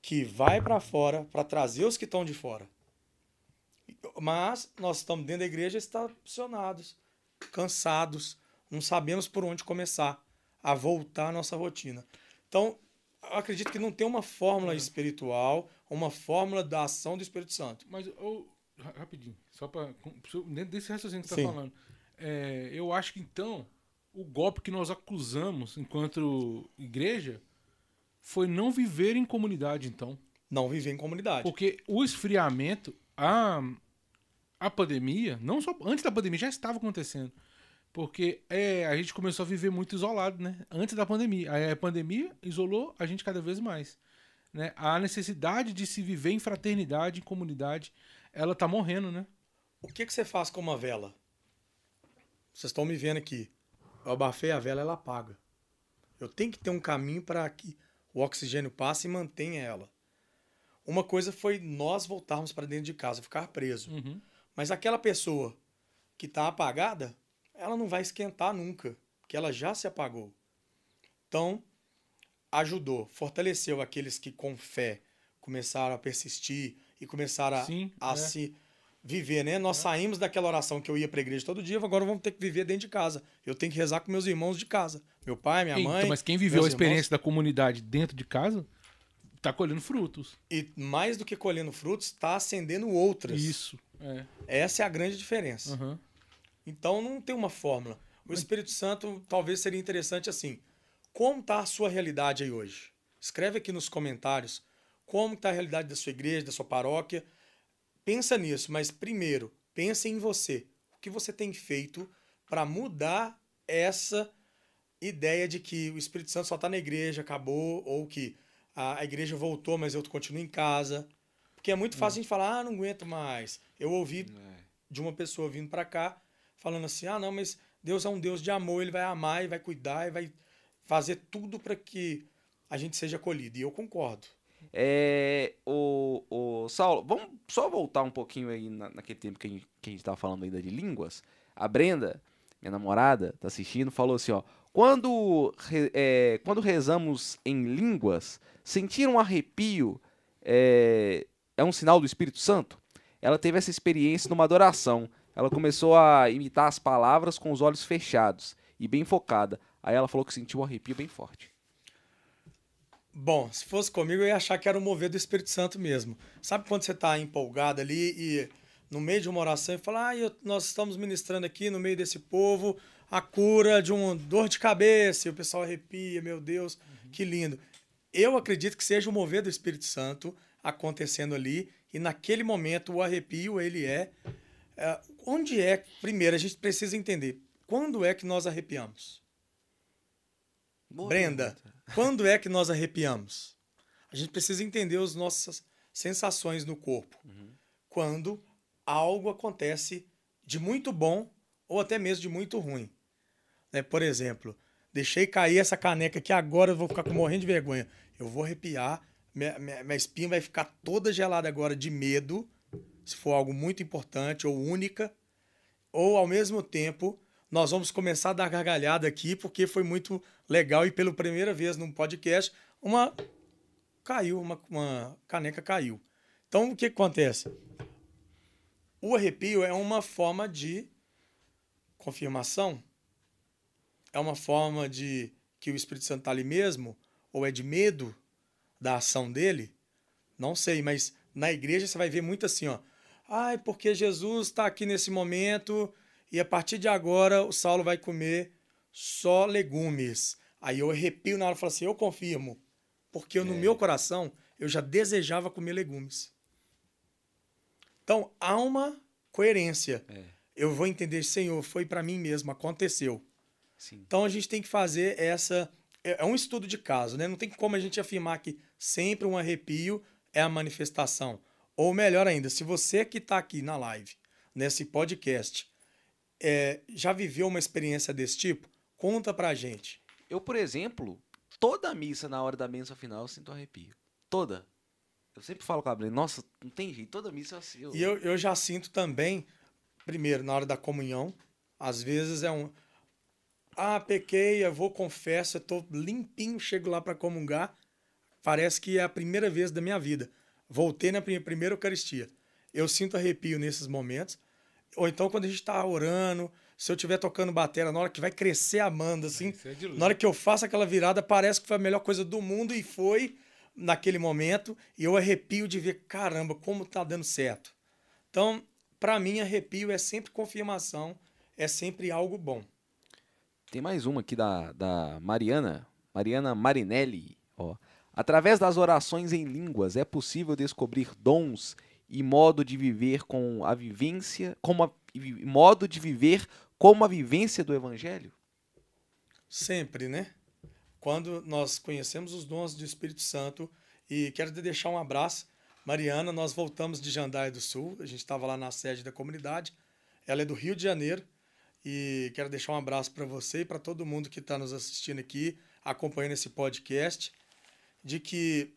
que vai para fora para trazer os que estão de fora. Mas nós estamos dentro da igreja estacionados, cansados, não sabemos por onde começar a voltar à nossa rotina. Então, eu acredito que não tem uma fórmula é. espiritual, uma fórmula da ação do Espírito Santo. Mas, oh, rapidinho, só para. Dentro desse raciocínio que você está falando, é, eu acho que então o golpe que nós acusamos enquanto igreja foi não viver em comunidade, então. Não viver em comunidade. Porque o esfriamento, a, a pandemia, não só antes da pandemia, já estava acontecendo. Porque é, a gente começou a viver muito isolado, né? Antes da pandemia. Aí a pandemia isolou a gente cada vez mais. Né? A necessidade de se viver em fraternidade, em comunidade, ela tá morrendo, né? O que, que você faz com uma vela? Vocês estão me vendo aqui. Eu abafei a vela, ela apaga. Eu tenho que ter um caminho para que o oxigênio passe e mantenha ela. Uma coisa foi nós voltarmos para dentro de casa, ficar preso. Uhum. Mas aquela pessoa que está apagada, ela não vai esquentar nunca, porque ela já se apagou. Então, ajudou, fortaleceu aqueles que com fé começaram a persistir e começaram a, Sim, a é. se viver, né? Nós é. saímos daquela oração que eu ia para a igreja todo dia, agora vamos ter que viver dentro de casa. Eu tenho que rezar com meus irmãos de casa. Meu pai, minha mãe. Então, mas quem viveu a experiência irmãos... da comunidade dentro de casa está colhendo frutos. E mais do que colhendo frutos, está acendendo outras. Isso. É. Essa é a grande diferença. Uhum. Então não tem uma fórmula. O Espírito Santo talvez seria interessante assim. Como está a sua realidade aí hoje? Escreve aqui nos comentários como está a realidade da sua igreja, da sua paróquia. Pensa nisso, mas primeiro, pense em você. O que você tem feito para mudar essa ideia de que o Espírito Santo só está na igreja, acabou, ou que a, igreja voltou, mas eu continuo em casa. Porque é muito fácil hum. a gente falar, ah, não aguento mais. Eu ouvi é. de uma pessoa vindo para cá falando assim: ah, não, mas Deus é um Deus de amor, ele vai amar e vai cuidar e vai fazer tudo para que a gente seja acolhido. E eu concordo. É, o, o Saulo, vamos só voltar um pouquinho aí na, naquele tempo que a gente, que a gente tava falando ainda de línguas. A Brenda, minha namorada, tá assistindo, falou assim, ó. Quando, é, quando rezamos em línguas, sentir um arrepio é, é um sinal do Espírito Santo? Ela teve essa experiência numa adoração. Ela começou a imitar as palavras com os olhos fechados e bem focada. Aí ela falou que sentiu um arrepio bem forte. Bom, se fosse comigo, eu ia achar que era o mover do Espírito Santo mesmo. Sabe quando você está empolgado ali e no meio de uma oração e fala, ah, eu, nós estamos ministrando aqui no meio desse povo a cura de uma dor de cabeça, e o pessoal arrepia, meu Deus, uhum. que lindo. Eu acredito que seja o mover do Espírito Santo acontecendo ali, e naquele momento o arrepio, ele é é, onde é, primeiro, a gente precisa entender, quando é que nós arrepiamos? Boa Brenda, pergunta. quando é que nós arrepiamos? A gente precisa entender as nossas sensações no corpo. Uhum. Quando algo acontece de muito bom ou até mesmo de muito ruim. Né? Por exemplo, deixei cair essa caneca aqui, agora eu vou ficar morrendo de vergonha. Eu vou arrepiar, minha, minha, minha espinha vai ficar toda gelada agora de medo se for algo muito importante ou única, ou ao mesmo tempo nós vamos começar a dar gargalhada aqui porque foi muito legal e pela primeira vez num podcast uma caiu, uma, uma caneca caiu. Então, o que acontece? O arrepio é uma forma de confirmação, é uma forma de que o Espírito Santo está ali mesmo, ou é de medo da ação dele? Não sei, mas na igreja você vai ver muito assim, ó. Ai, porque Jesus está aqui nesse momento e a partir de agora o Saulo vai comer só legumes. Aí eu arrepio na hora e falo assim, eu confirmo. Porque eu, no É. meu coração eu já desejava comer legumes. Então há uma coerência. É, Eu vou entender, Senhor, foi para mim mesmo, aconteceu. sim. Então a gente tem que fazer essa. É é um estudo de caso, né? Não tem como a gente afirmar que sempre um arrepio é a manifestação. Ou melhor ainda, se você que está aqui na live, nesse podcast, é, já viveu uma experiência desse tipo, conta pra gente. Eu, por exemplo, toda missa na hora da bênção final eu sinto arrepio. Toda. Eu sempre falo com a Brenda, nossa, não tem jeito, toda missa eu eu- E eu, eu já sinto também, primeiro, na hora da comunhão, às vezes é um. Ah, pequei, eu vou, confesso, eu tô limpinho, chego lá para comungar. Parece que é a primeira vez da minha vida. Voltei na pri- primeira Eucaristia. Eu sinto arrepio nesses momentos. Ou então, quando a gente tá orando, se eu estiver tocando bateria, na hora que vai crescer a banda, assim, é na hora que eu faço aquela virada, parece que foi a melhor coisa do mundo e foi naquele momento. E eu arrepio de ver, caramba, como tá dando certo. Então, para mim, arrepio é sempre confirmação, é sempre algo bom. Tem mais uma aqui da, da Mariana, Mariana Marinelli. Ó. Através das orações em línguas é possível descobrir dons e modo de viver com a vivência, como a, modo de viver como a vivência do evangelho? Sempre, né? Quando nós conhecemos os dons do Espírito Santo, e quero te deixar um abraço. Mariana, nós voltamos de Jandaia do Sul, a gente estava lá na sede da comunidade. Ela é do Rio de Janeiro e quero deixar um abraço para você e para todo mundo que está nos assistindo aqui, acompanhando esse podcast, de que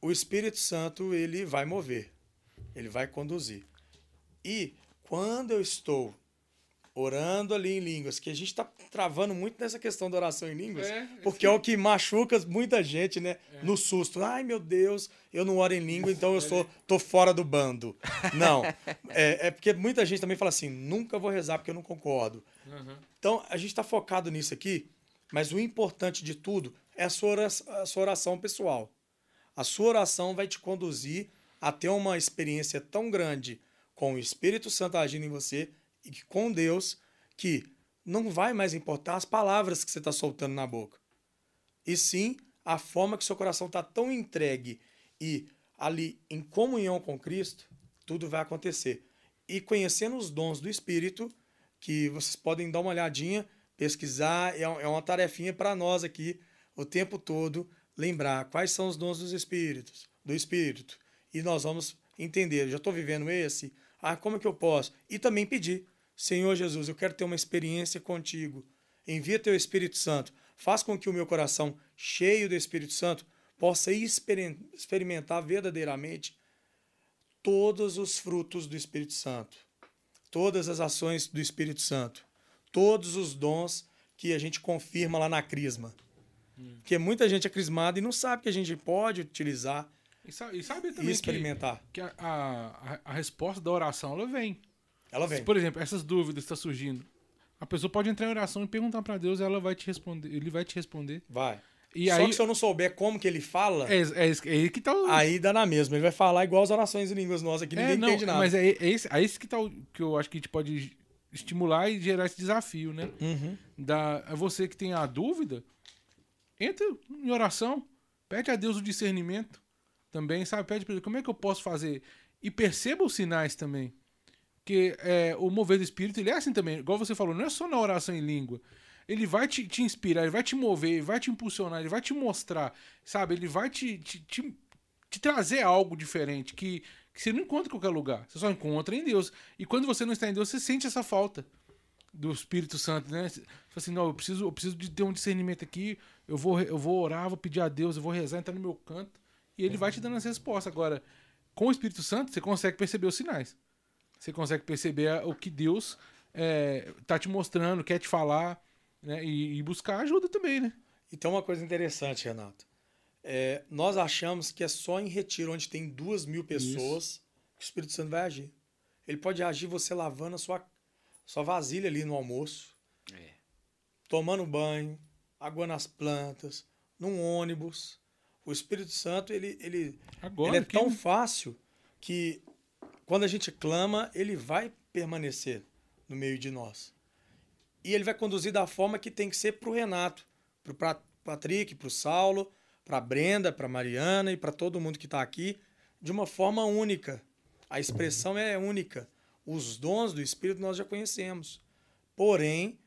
o Espírito Santo ele vai mover, ele vai conduzir. E quando eu estou orando ali em línguas, que a gente está travando muito nessa questão da oração em línguas, É, porque é o que machuca muita gente, né? No susto. Ai, meu Deus, eu não oro em língua, então eu sou, tô fora do bando. Não. É, é porque muita gente também fala assim, nunca vou rezar porque eu não concordo. Uhum. Então, a gente está focado nisso aqui, mas o importante de tudo é a sua oração, a sua oração pessoal. A sua oração vai te conduzir a ter uma experiência tão grande com o Espírito Santo agindo em você e que com Deus que não vai mais importar as palavras que você está soltando na boca. E sim a forma que seu coração está tão entregue e ali em comunhão com Cristo, tudo vai acontecer. E conhecendo os dons do Espírito, que vocês podem dar uma olhadinha, pesquisar, é é uma tarefinha para nós aqui o tempo todo lembrar quais são os dons dos espíritos, do espírito. E nós vamos entender, já estou vivendo esse, ah, como é que eu posso? E também pedir, Senhor Jesus, eu quero ter uma experiência contigo. Envia teu Espírito Santo. Faz com que o meu coração, cheio do Espírito Santo, possa experim- experimentar verdadeiramente todos os frutos do Espírito Santo, todas as ações do Espírito Santo, todos os dons que a gente confirma lá na crisma. Porque muita gente é crismada e não sabe que a gente pode utilizar E, sa- e sabe e também que, experimentar. que a, a, a resposta da oração ela vem. Ela Se, vem. por exemplo, essas dúvidas que estão surgindo, a pessoa pode entrar em oração e perguntar para Deus, ela vai te responder, ele vai te responder. Vai. E Só aí que se eu não souber como que ele fala, é, é, isso- é aí que tá aí dá na mesma. Ele vai falar igual as orações em línguas nossas aqui, ninguém é, não, entende nada. Mas é, é esse, é esse que tá que eu acho que a gente pode estimular e gerar esse desafio, né? Uhum. Da, é você que tem a dúvida, entra em oração, pede a Deus o discernimento também, sabe? Pede pra ele como é que eu posso fazer. E perceba os sinais também. Porque é, o mover do espírito, ele é assim também. Igual você falou, não é só na oração em língua. Ele vai te, te inspirar, ele vai te mover, ele vai te impulsionar, ele vai te mostrar, sabe? Ele vai te, te, te, te trazer algo diferente que, que você não encontra em qualquer lugar. Você só encontra em Deus. E quando você não está em Deus, você sente essa falta do Espírito Santo, né? Você assim, não, eu preciso, eu preciso de ter um discernimento aqui, eu vou, eu vou orar, vou pedir a Deus, eu vou rezar, entrar no meu canto, e ele vai te dando as respostas. Agora, com o Espírito Santo, você consegue perceber os sinais. Você consegue perceber o que Deus é, tá te mostrando, quer te falar, né? E, e buscar ajuda também, né? E tem uma coisa interessante, Renato. É, nós achamos que é só em retiro, onde tem duas mil pessoas, Isso. que o Espírito Santo vai agir. Ele pode agir você lavando a sua, sua vasilha ali no almoço, é. tomando banho, água nas plantas, num ônibus. O Espírito Santo, ele, ele, Agora, ele é tão fácil que quando a gente clama, ele vai permanecer no meio de nós. E ele vai conduzir da forma que tem que ser para o Renato, para o Patrick, para o Saulo, para a Brenda, para a Mariana e para todo mundo que está aqui, de uma forma única. A expressão é única. Os dons do Espírito nós já conhecemos. Porém,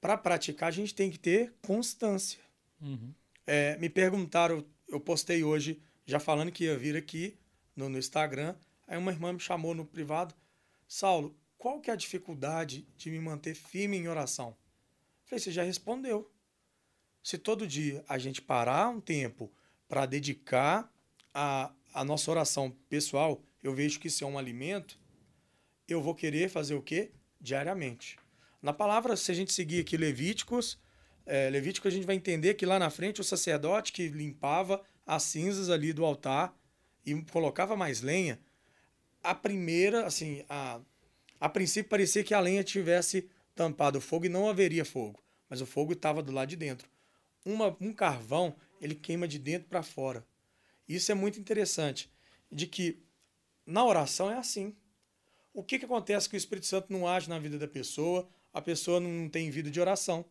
para praticar, a gente tem que ter constância. Uhum. É, me perguntaram, eu postei hoje, já falando que ia vir aqui no, no Instagram. Aí uma irmã me chamou no privado. Saulo, qual que é a dificuldade de me manter firme em oração? Falei, você já respondeu. Se todo dia a gente parar um tempo para dedicar a, a nossa oração pessoal, eu vejo que isso é um alimento, eu vou querer fazer o quê? Diariamente. Na palavra, se a gente seguir aqui Levíticos, é, Levítico a gente vai entender que lá na frente o sacerdote que limpava as cinzas ali do altar e colocava mais lenha, a primeira, assim, a, a princípio parecia que a lenha tivesse tampado o fogo e não haveria fogo, mas o fogo estava do lado de dentro. Uma, um carvão, ele queima de dentro para fora. Isso é muito interessante, de que na oração é assim. O que, que acontece que o Espírito Santo não age na vida da pessoa, a pessoa não tem vida de oração.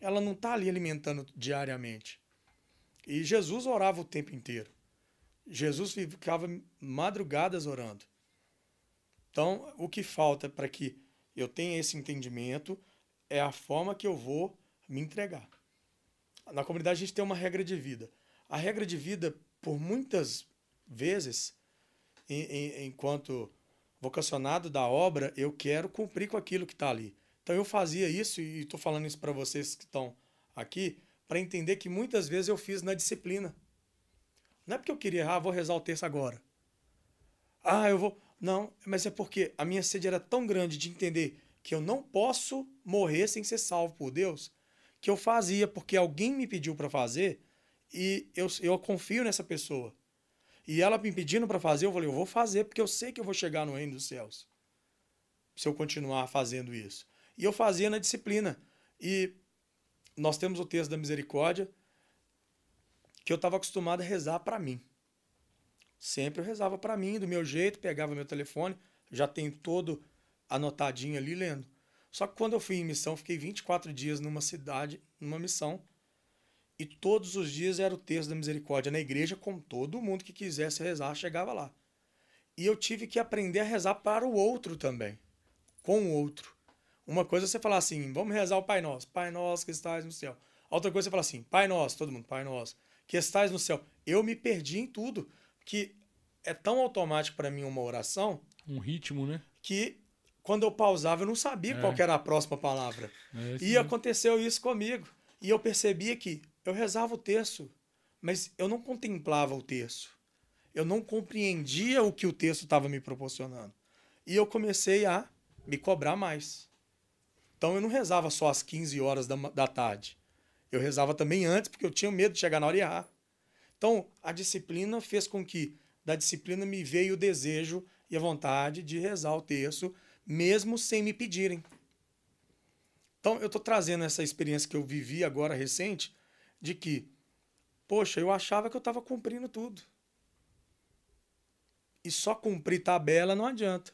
Ela não está ali alimentando diariamente. E Jesus orava o tempo inteiro. Jesus ficava madrugadas orando. Então, o que falta para que eu tenha esse entendimento é a forma que eu vou me entregar. Na comunidade a gente tem uma regra de vida. A regra de vida, por muitas vezes, em, em, enquanto vocacionado da obra, eu quero cumprir com aquilo que está ali. Então eu fazia isso, e estou falando isso para vocês que estão aqui, para entender que muitas vezes eu fiz na disciplina. Não é porque eu queria, ah, vou rezar o terço agora. Ah, eu vou. Não, mas é porque a minha sede era tão grande de entender que eu não posso morrer sem ser salvo por Deus, que eu fazia porque alguém me pediu para fazer e eu, eu confio nessa pessoa. E ela me pedindo para fazer, eu falei, eu vou fazer porque eu sei que eu vou chegar no reino dos céus. Se eu continuar fazendo isso. E eu fazia na disciplina. E nós temos o texto da misericórdia, que eu estava acostumado a rezar para mim. Sempre eu rezava para mim, do meu jeito, pegava meu telefone, já tem todo anotadinho ali lendo. Só que quando eu fui em missão, fiquei 24 dias numa cidade, numa missão, e todos os dias era o texto da misericórdia na igreja, com todo mundo que quisesse rezar chegava lá. E eu tive que aprender a rezar para o outro também, com o outro. Uma coisa é você falar assim, vamos rezar o Pai Nosso, Pai Nosso que estás no céu. Outra coisa é você falar assim, Pai Nosso, todo mundo, Pai Nosso que estás no céu. Eu me perdi em tudo, que é tão automático para mim uma oração. Um ritmo, né? Que quando eu pausava eu não sabia é. qual era a próxima palavra. É e aconteceu isso comigo. E eu percebia que eu rezava o texto, mas eu não contemplava o texto. Eu não compreendia o que o texto estava me proporcionando. E eu comecei a me cobrar mais. Então eu não rezava só às 15 horas da, da tarde. Eu rezava também antes, porque eu tinha medo de chegar na hora e errar. Então, a disciplina fez com que da disciplina me veio o desejo e a vontade de rezar o terço, mesmo sem me pedirem. Então, eu estou trazendo essa experiência que eu vivi agora recente, de que, poxa, eu achava que eu estava cumprindo tudo. E só cumprir tabela não adianta.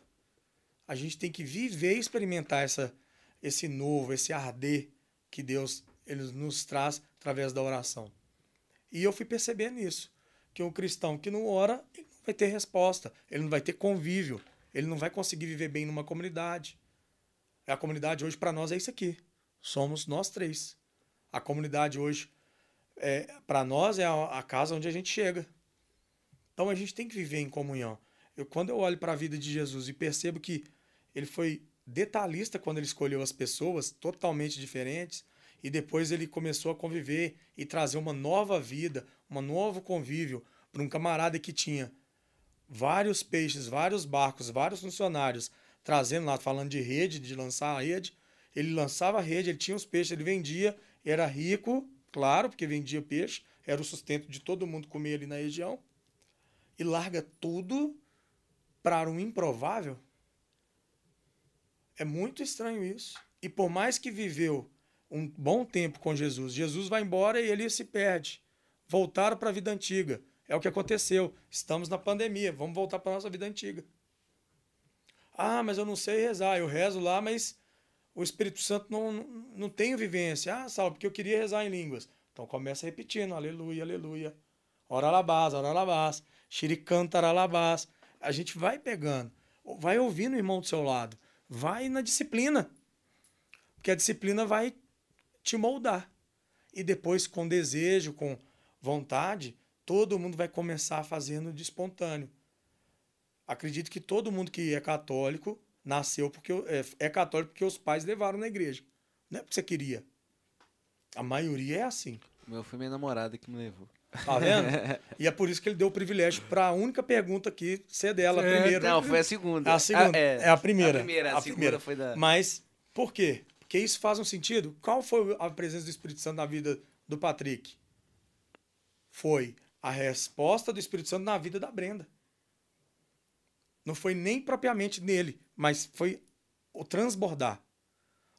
A gente tem que viver e experimentar essa, esse novo, esse arder que Deus ele nos traz através da oração. E eu fui percebendo isso, que um cristão que não ora, ele não vai ter resposta, ele não vai ter convívio, ele não vai conseguir viver bem numa comunidade. A comunidade hoje para nós é isso aqui. Somos nós três. A comunidade hoje é, para nós é a, a, casa onde a gente chega. Então a gente tem que viver em comunhão. Eu, quando eu olho para a vida de Jesus e percebo que ele foi detalhista quando ele escolheu as pessoas totalmente diferentes, e depois ele começou a conviver e trazer uma nova vida, um novo convívio para um camarada que tinha vários peixes, vários barcos, vários funcionários, trazendo lá, falando de rede, de lançar a rede. Ele lançava a rede, ele tinha os peixes, ele vendia, era rico, claro, porque vendia peixe, era o sustento de todo mundo comer ali na região, e larga tudo para um improvável. É muito estranho isso. E por mais que viveu um bom tempo com Jesus, Jesus vai embora e ele se perde. Voltaram para a vida antiga. É o que aconteceu. Estamos na pandemia, vamos voltar para nossa vida antiga. Ah, mas eu não sei rezar. Eu rezo lá, mas o Espírito Santo não, não, tenho vivência. Ah, salve, porque eu queria rezar em línguas. Então começa repetindo, aleluia, aleluia. Ora alabás, ora alabás. Xiricantara alabás. A gente vai pegando. Vai ouvindo o irmão do seu lado. Vai na disciplina. Porque a disciplina vai te moldar. E depois, com desejo, com vontade, todo mundo vai começar fazendo de espontâneo. Acredito que todo mundo que é católico nasceu porque é, é católico porque os pais levaram na igreja. Não é porque você queria. A maioria é assim. O meu foi minha namorada que me levou. Tá vendo? [laughs] e é por isso que ele deu o privilégio para a única pergunta aqui ser dela, a primeira. Não, foi a segunda. A segunda. Ah, é. é. a primeira. A primeira, a, a primeira. foi da. Mas por quê? Porque isso faz um sentido. Qual foi a presença do Espírito Santo na vida do Patrick? Foi a resposta do Espírito Santo na vida da Brenda. Não foi nem propriamente nele, mas foi o transbordar.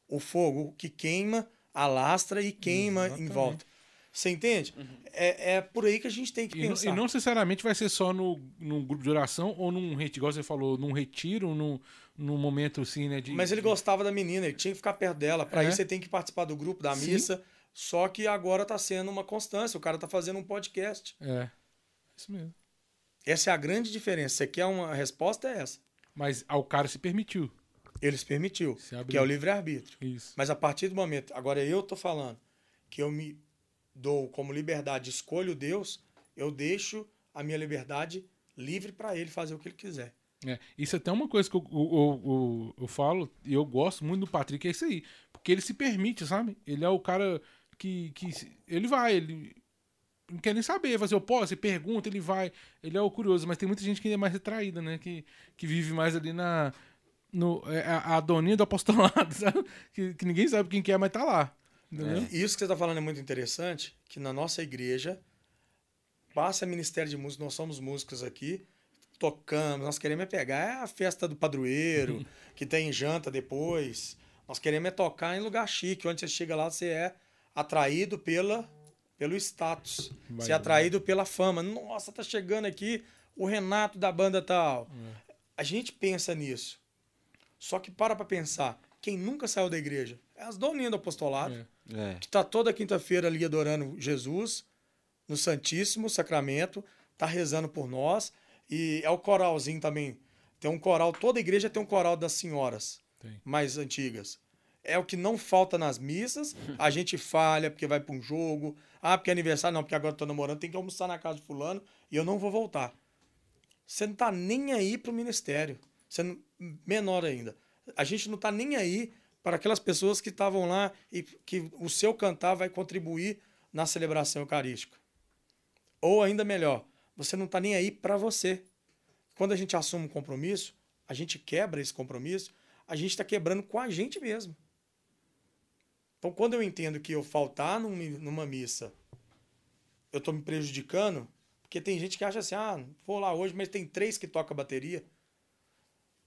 O fogo que queima, alastra e queima Exatamente. em volta. Você entende? Uhum. É, é por aí que a gente tem que e pensar. Não, e não necessariamente vai ser só no, num grupo de oração ou num retiro, igual você falou, num retiro, num, num momento assim, né? De, Mas ele gostava da menina, ele tinha que ficar perto dela. Para é. isso você tem que participar do grupo, da Sim. missa. Só que agora tá sendo uma constância. O cara tá fazendo um podcast. É. Isso mesmo. Essa é a grande diferença. Você quer uma resposta? É essa. Mas ao cara se permitiu. Ele se permitiu. Se que é o livre-arbítrio. Isso. Mas a partir do momento. Agora eu tô falando que eu me dou como liberdade, escolho Deus, eu deixo a minha liberdade livre para ele fazer o que ele quiser. É, isso é até uma coisa que eu, eu, eu, eu, falo, e eu gosto muito do Patrick, é isso aí. Porque ele se permite, sabe? Ele é o cara que. que ele vai, ele não quer nem saber, fazer, eu posso, você pergunta, ele vai. Ele é o curioso, mas tem muita gente que é mais retraída, né? Que, que vive mais ali na. No, é, a, a doninha do apostolado, [laughs] sabe? Que, que ninguém sabe quem que é, mas tá lá. É. Isso que você está falando é muito interessante, que na nossa igreja passa Ministério de Música, nós somos músicos aqui, tocamos, nós queremos é pegar é a festa do padroeiro, [laughs] que tem janta depois. Nós queremos é tocar em lugar chique, onde você chega lá, você é atraído pela, pelo status. Vai, você é atraído vai. pela fama. Nossa, tá chegando aqui o Renato da banda tal. É. A gente pensa nisso. Só que para para pensar, quem nunca saiu da igreja é as doninhas do apostolado. É. É. Que está toda quinta-feira ali adorando Jesus no Santíssimo Sacramento, está rezando por nós. E é o coralzinho também. Tem um coral, toda igreja tem um coral das senhoras tem. mais antigas. É o que não falta nas missas. A [laughs] gente falha porque vai para um jogo. Ah, porque é aniversário. Não, porque agora estou namorando. Tem que almoçar na casa de fulano e eu não vou voltar. Você não está nem aí para o ministério. Você não, menor ainda. A gente não está nem aí para aquelas pessoas que estavam lá e que o seu cantar vai contribuir na celebração eucarística. Ou ainda melhor, você não está nem aí para você. Quando a gente assume um compromisso, a gente quebra esse compromisso, a gente está quebrando com a gente mesmo. Então, quando eu entendo que eu faltar numa missa, eu estou me prejudicando, porque tem gente que acha assim, ah, vou lá hoje, mas tem três que tocam bateria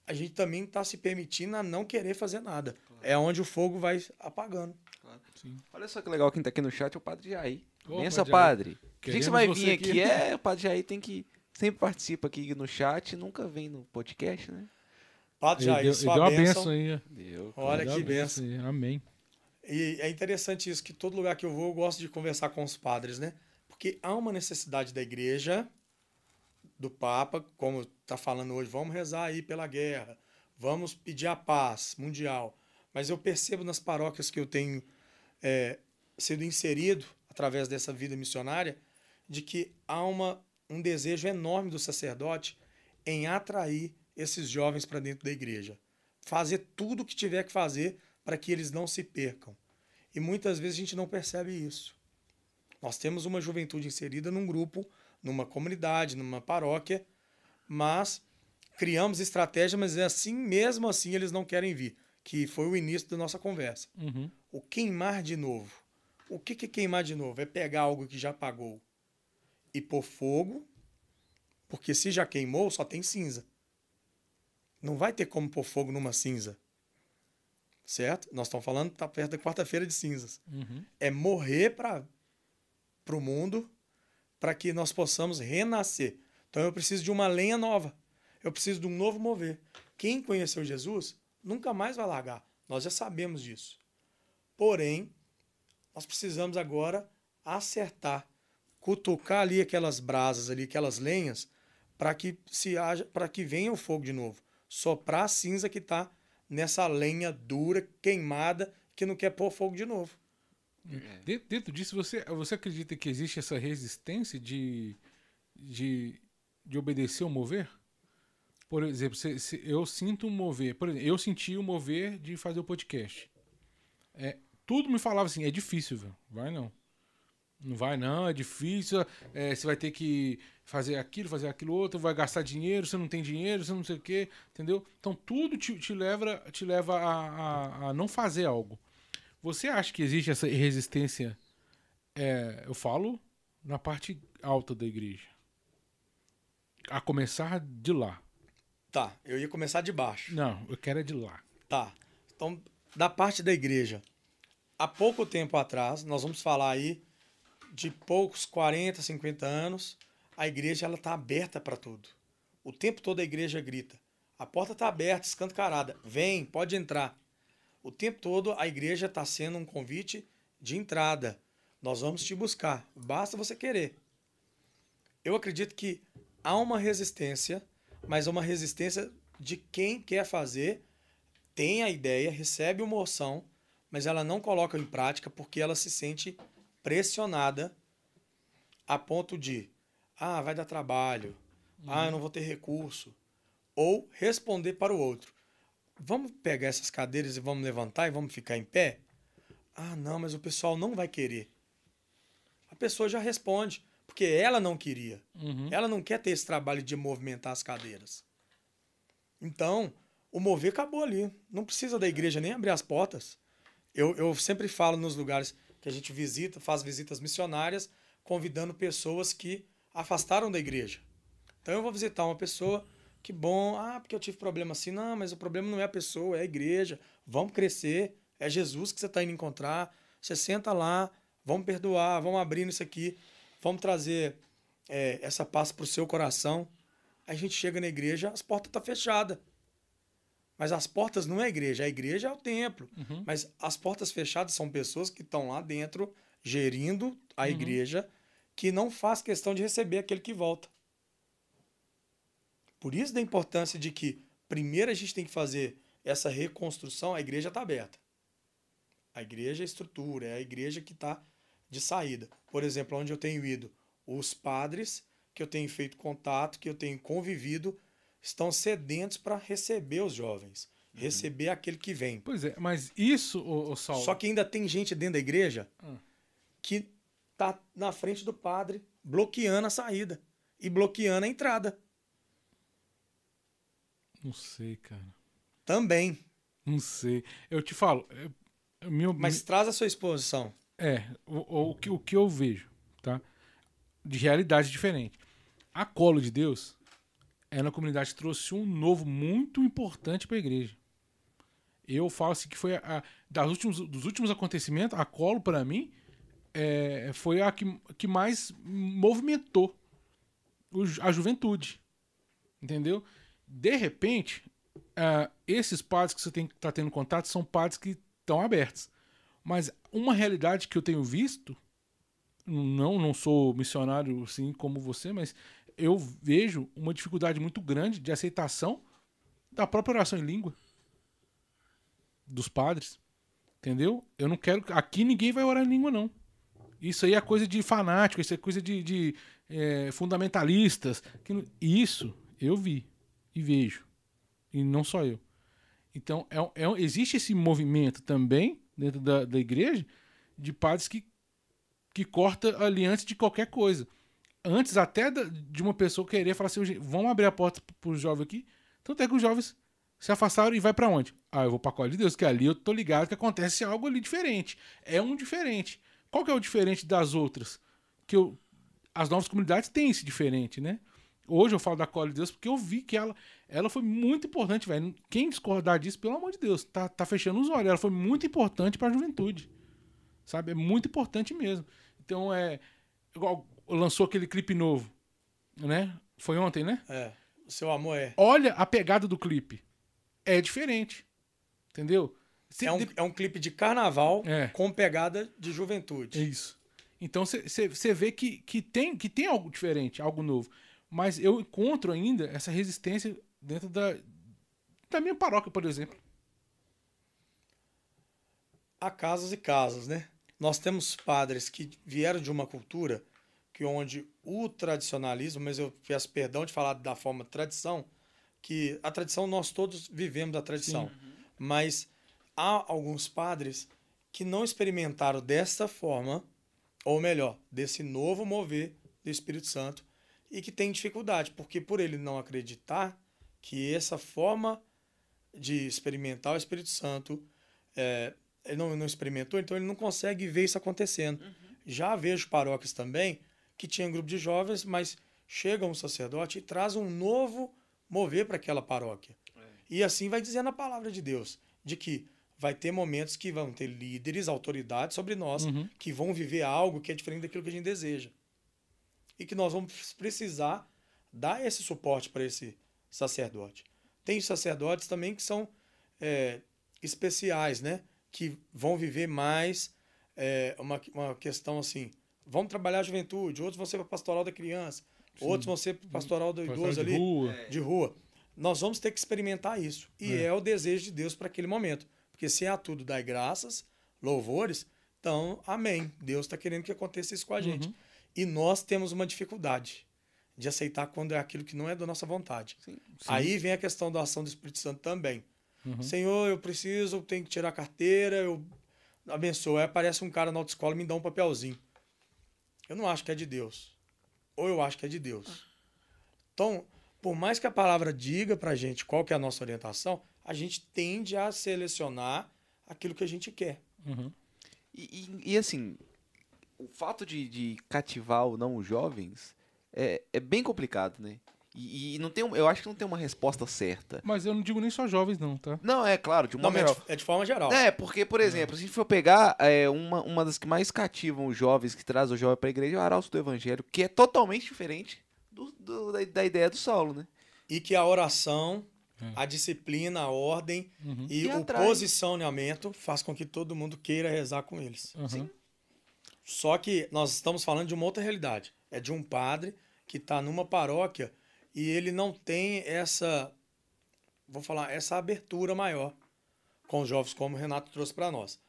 a gente também está se permitindo a não querer fazer nada. Claro. É onde o fogo vai apagando. Claro. Olha só que legal quem está aqui no chat é o Padre Jair. Pensa, Padre. Que dia que você vai vir aqui? aqui? É, o Padre Jair tem que. Sempre participa aqui no chat, nunca vem no podcast, né? Padre Jair, deu, sua deu a benção aí. Deu, Olha que benção. Amém. E é interessante isso, que todo lugar que eu vou, eu gosto de conversar com os padres, né? Porque há uma necessidade da igreja do Papa, como está falando hoje, vamos rezar aí pela guerra, vamos pedir a paz mundial. Mas eu percebo nas paróquias que eu tenho é, sido inserido através dessa vida missionária, de que há uma, um desejo enorme do sacerdote em atrair esses jovens para dentro da igreja. Fazer tudo o que tiver que fazer para que eles não se percam. E muitas vezes a gente não percebe isso. Nós temos uma juventude inserida num grupo numa comunidade, numa paróquia, mas criamos estratégia, mas é assim, mesmo assim eles não querem vir, que foi o início da nossa conversa. Uhum. O queimar de novo. O que é queimar de novo? É pegar algo que já pagou. e pôr fogo, porque se já queimou, só tem cinza. Não vai ter como pôr fogo numa cinza. Certo? Nós estamos falando, tá perto da quarta-feira de cinzas. Uhum. É morrer para o mundo para que nós possamos renascer. Então eu preciso de uma lenha nova. Eu preciso de um novo mover. Quem conheceu Jesus nunca mais vai largar. Nós já sabemos disso. Porém, nós precisamos agora acertar, cutucar ali aquelas brasas ali, aquelas lenhas, para que se haja, para que venha o fogo de novo, soprar a cinza que está nessa lenha dura, queimada, que não quer pôr fogo de novo. Dentro, dentro disso, você, você acredita que existe essa resistência de, de, de obedecer ou mover? Por exemplo, se, se eu sinto um mover, por exemplo, eu senti o mover de fazer o podcast. É, tudo me falava assim, é difícil. Vai não. Não vai não, é difícil. é, você vai ter que fazer aquilo, fazer aquilo outro, vai gastar dinheiro, você não tem dinheiro, você não sei o quê, entendeu? Então tudo te, te leva, te leva a, a, a não fazer algo. Você acha que existe essa resistência? é, eu falo na parte alta da igreja. A começar de lá. Tá, eu ia começar de baixo. Não, eu quero é de lá. Tá. Então, da parte da igreja, há pouco tempo atrás, nós vamos falar aí de poucos 40, 50 anos, a igreja ela tá aberta para tudo. O tempo todo a igreja grita: "A porta tá aberta, escancarada. Vem, pode entrar". O tempo todo a igreja está sendo um convite de entrada. Nós vamos te buscar, basta você querer. Eu acredito que há uma resistência, mas uma resistência de quem quer fazer, tem a ideia, recebe uma moção, mas ela não coloca em prática porque ela se sente pressionada a ponto de, ah, vai dar trabalho, ah, eu não vou ter recurso, ou responder para o outro. Vamos pegar essas cadeiras e vamos levantar e vamos ficar em pé? Ah, não, mas o pessoal não vai querer. A pessoa já responde, porque ela não queria. Uhum. Ela não quer ter esse trabalho de movimentar as cadeiras. Então, o mover acabou ali. Não precisa da igreja nem abrir as portas. Eu, eu sempre falo nos lugares que a gente visita, faz visitas missionárias, convidando pessoas que afastaram da igreja. Então eu vou visitar uma pessoa, que bom, ah, porque eu tive problema assim. Não, mas o problema não é a pessoa, é a igreja. Vamos crescer, é Jesus que você está indo encontrar. Você senta lá, vamos perdoar, vamos abrir isso aqui, vamos trazer é, essa paz para o seu coração. Aí a gente chega na igreja, as portas estão tá fechadas. Mas as portas não é a igreja, a igreja é o templo. Uhum. Mas as portas fechadas são pessoas que estão lá dentro gerindo a Uhum. igreja, que não faz questão de receber aquele que volta. Por isso da importância de que primeiro a gente tem que fazer essa reconstrução, a igreja está aberta. A igreja é a estrutura, é a igreja que está de saída. Por exemplo, onde eu tenho ido, os padres que eu tenho feito contato, que eu tenho convivido, estão sedentos para receber os jovens, receber aquele que vem. Pois é, mas isso, ô Saulo. Só que ainda tem gente dentro da igreja Ah. que tá na frente do padre, bloqueando a saída e bloqueando a entrada Não sei, cara. também. Não sei. Eu te falo. é- meu, Mas traz a sua exposição. É, o, o, que, o que eu vejo, tá? De realidade diferente. A Colo de Deus é na comunidade trouxe um novo muito importante para a igreja. Eu falo assim que foi a, a- das últimos, dos últimos acontecimentos, a Colo, para mim, é, foi a que, que mais movimentou a juventude. Entendeu? De repente, ah, esses padres que você tem estar tendo contato são padres que estão abertos. Mas uma realidade que eu tenho visto, não, não sou missionário assim como você, mas eu vejo uma dificuldade muito grande de aceitação da própria oração em língua dos padres. Entendeu? Eu não quero. Aqui ninguém vai orar em língua, não. Isso aí é coisa de fanático, isso é coisa de, de, eh, fundamentalistas. Isso eu vi e vejo. E não só eu. Então, é, é existe esse movimento também dentro da, da igreja de padres que, que corta ali antes de qualquer coisa. Antes até da- de uma pessoa querer falar assim, "Gente, vamos abrir a porta para os jovens aqui. Tanto é que os jovens se afastaram e vai para onde? Ah, eu vou para a Cola de Deus, que ali eu tô ligado que acontece algo ali diferente. É um diferente. Qual que é o diferente das outras? Que eu as novas comunidades têm esse diferente, né? Hoje eu falo da Cola de Deus porque eu vi que ela, ela foi muito importante, velho. Quem discordar disso, pelo amor de Deus, tá, tá fechando os olhos. Ela foi muito importante para a juventude. Sabe? É muito importante mesmo. Então, é. Igual lançou aquele clipe novo, né? Foi ontem, né? É. O seu amor é. Olha a pegada do clipe. É diferente. Entendeu? Cê É um, de- é um clipe de carnaval É. com pegada de É juventude. isso. Então você vê que, que, tem, que tem algo diferente, algo novo. Mas eu encontro ainda essa resistência dentro da, da minha paróquia, por exemplo. Há casos e casos, né? Nós temos padres que vieram de uma cultura que onde o tradicionalismo, mas eu peço perdão de falar da forma tradição, que a tradição nós todos vivemos da tradição, mas há alguns padres que não experimentaram dessa forma, ou melhor, desse novo mover do Espírito Santo e que tem dificuldade, porque por ele não acreditar que essa forma de experimentar o Espírito Santo é, ele não, não experimentou, então ele não consegue ver isso acontecendo. Já vejo paróquias também que tinham grupo de jovens, mas chega um sacerdote e traz um novo mover para aquela paróquia. E assim vai dizendo a palavra de Deus, de que vai ter momentos que vão ter líderes, autoridades sobre nós, Uhum. que vão viver algo que é diferente daquilo que a gente deseja. E que nós vamos precisar dar esse suporte para esse sacerdote. Tem sacerdotes também que são é, especiais, né? Que vão viver mais é, uma, uma questão assim. Vamos trabalhar a juventude, outros vão ser para pastoral da criança, outros vão ser para pastoral do Pastor idoso de ali rua. de rua. Nós vamos ter que experimentar isso. E é, o desejo de Deus para aquele momento. Porque se há tudo, dai graças, louvores, então, amém. Deus está querendo que aconteça isso com a gente. E nós temos uma dificuldade de aceitar quando é aquilo que não é da nossa vontade. Aí vem a questão da ação do Espírito Santo também. Senhor, eu preciso, tenho que tirar a carteira, eu abençoe. Aí aparece um cara na autoescola e me dá um papelzinho. Eu não acho que é de Deus. Ou eu acho que é de Deus. Então, por mais que a palavra diga pra gente qual que é a nossa orientação, a gente tende a selecionar aquilo que a gente quer. Uhum. E, e- e, assim, o fato de, de cativar ou não os jovens é, é bem complicado, né? E, e não tem, eu acho que não tem uma resposta certa. Mas eu não digo nem só jovens, não, tá? Não, é claro, de uma Não, é geral. de, é de forma geral. É, porque, por exemplo, se a gente for pegar é, uma, uma das que mais cativam os jovens, que traz o jovem pra igreja, é o Arauto do Evangelho, que é totalmente diferente do- do- da, da ideia do Saulo, né? E que a oração, a disciplina, a ordem Uhum. e E o atrai. posicionamento faz com que todo mundo queira rezar com eles. Uhum. Só que nós estamos falando de uma outra realidade. É de um padre que está numa paróquia e ele não tem essa, vou falar, essa abertura maior com os jovens, como o Renato trouxe para nós.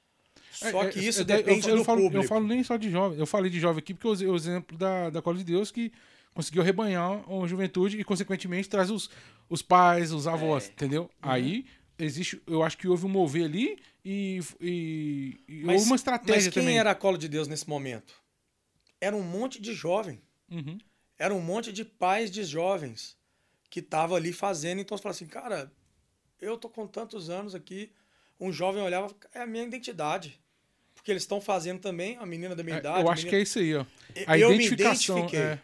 Só É, que é, isso é, depende eu, eu do falo, público. Eu falo nem só de jovem. Eu falei de jovem aqui porque eu usei o exemplo da, da Cola de Deus que conseguiu rebanhar a juventude e, consequentemente, traz os, os pais, os avós, entendeu? Uhum. Aí existe, eu acho que houve um mover ali e, e, e Mas- uma estratégia Mas quem também. era a cola de Deus nesse momento? Era um monte de jovem. Uhum. Era um monte de pais de jovens que estavam ali fazendo. Então você fala assim, cara, eu tô com tantos anos aqui. Um jovem olhava, é a minha identidade. Porque eles estão fazendo também, a menina da minha É, idade. eu acho que menina- é isso aí, ó. A eu me identificação. identifiquei. é,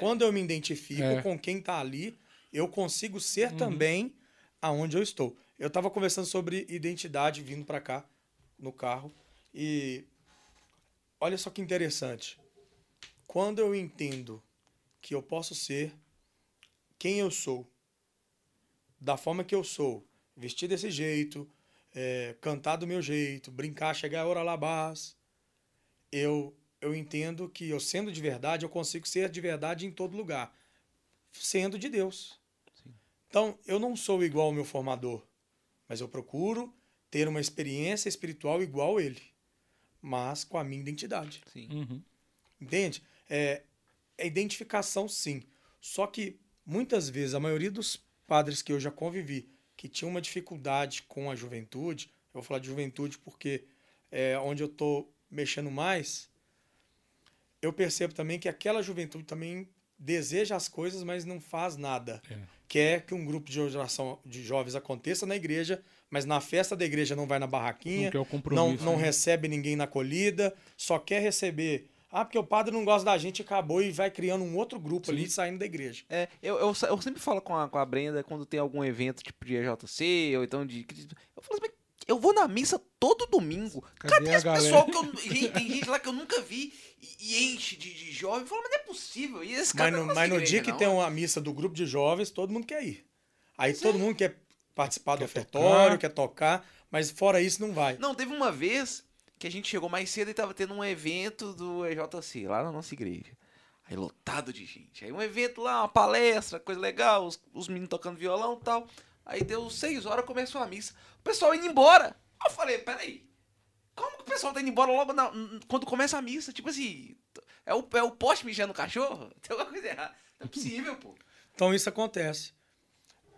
Quando eu me identifico É. com quem tá ali, eu consigo ser Uhum. também aonde eu estou. Eu tava conversando sobre identidade vindo para cá no carro e olha só que interessante. Quando eu entendo que eu posso ser quem eu sou, da forma que eu sou, vestir desse jeito, é, cantar do meu jeito, brincar, chegar a hora labás, eu eu entendo que eu sendo de verdade, eu consigo ser de verdade em todo lugar, sendo de Deus. Então, eu não sou igual ao meu formador, mas eu procuro ter uma experiência espiritual igual a ele, mas com a minha identidade. Sim. uhum. Entende? É, é identificação, sim. Só que muitas vezes, a maioria dos padres que eu já convivi, que tinham uma dificuldade com a juventude, eu vou falar de juventude porque é onde eu estou mexendo mais, eu percebo também que aquela juventude também deseja as coisas, mas não faz nada. É. Quer que um grupo de oração de jovens aconteça na igreja, mas na festa da igreja não vai na barraquinha, Não quer o não, não né? recebe ninguém na acolhida, só quer receber Ah, porque o padre não gosta da gente, acabou e vai criando um outro grupo ali saindo da igreja. É, eu, eu, eu sempre falo com a, com a Brenda quando tem algum evento tipo de EJC ou então de. Eu falo assim, "Mas eu vou na missa todo domingo. Cadê Cadê, esse galera?" pessoal que eu. Gente, tem gente lá que eu nunca vi e, e enche de, de jovem. Eu falo, mas não é possível. E esse cara Mas não no, é mas no dia que tem não. uma missa do grupo de jovens, todo mundo quer ir. Aí Pois todo é. mundo quer participar do Quer ofertório, tocar. quer tocar, mas fora isso não vai. Não, teve uma vez que a gente chegou mais cedo e tava tendo um evento do EJC, lá na nossa igreja. Aí lotado de gente. Aí um evento lá, uma palestra, coisa legal, os, os meninos tocando violão e tal. Aí deu seis horas, começou a missa. O pessoal indo embora. Eu falei, peraí. Como que o pessoal tá indo embora logo na- quando começa a missa? Tipo assim, é o, é o poste mijando o cachorro? [laughs] Tem alguma coisa errada. Não é possível, pô. Então isso acontece.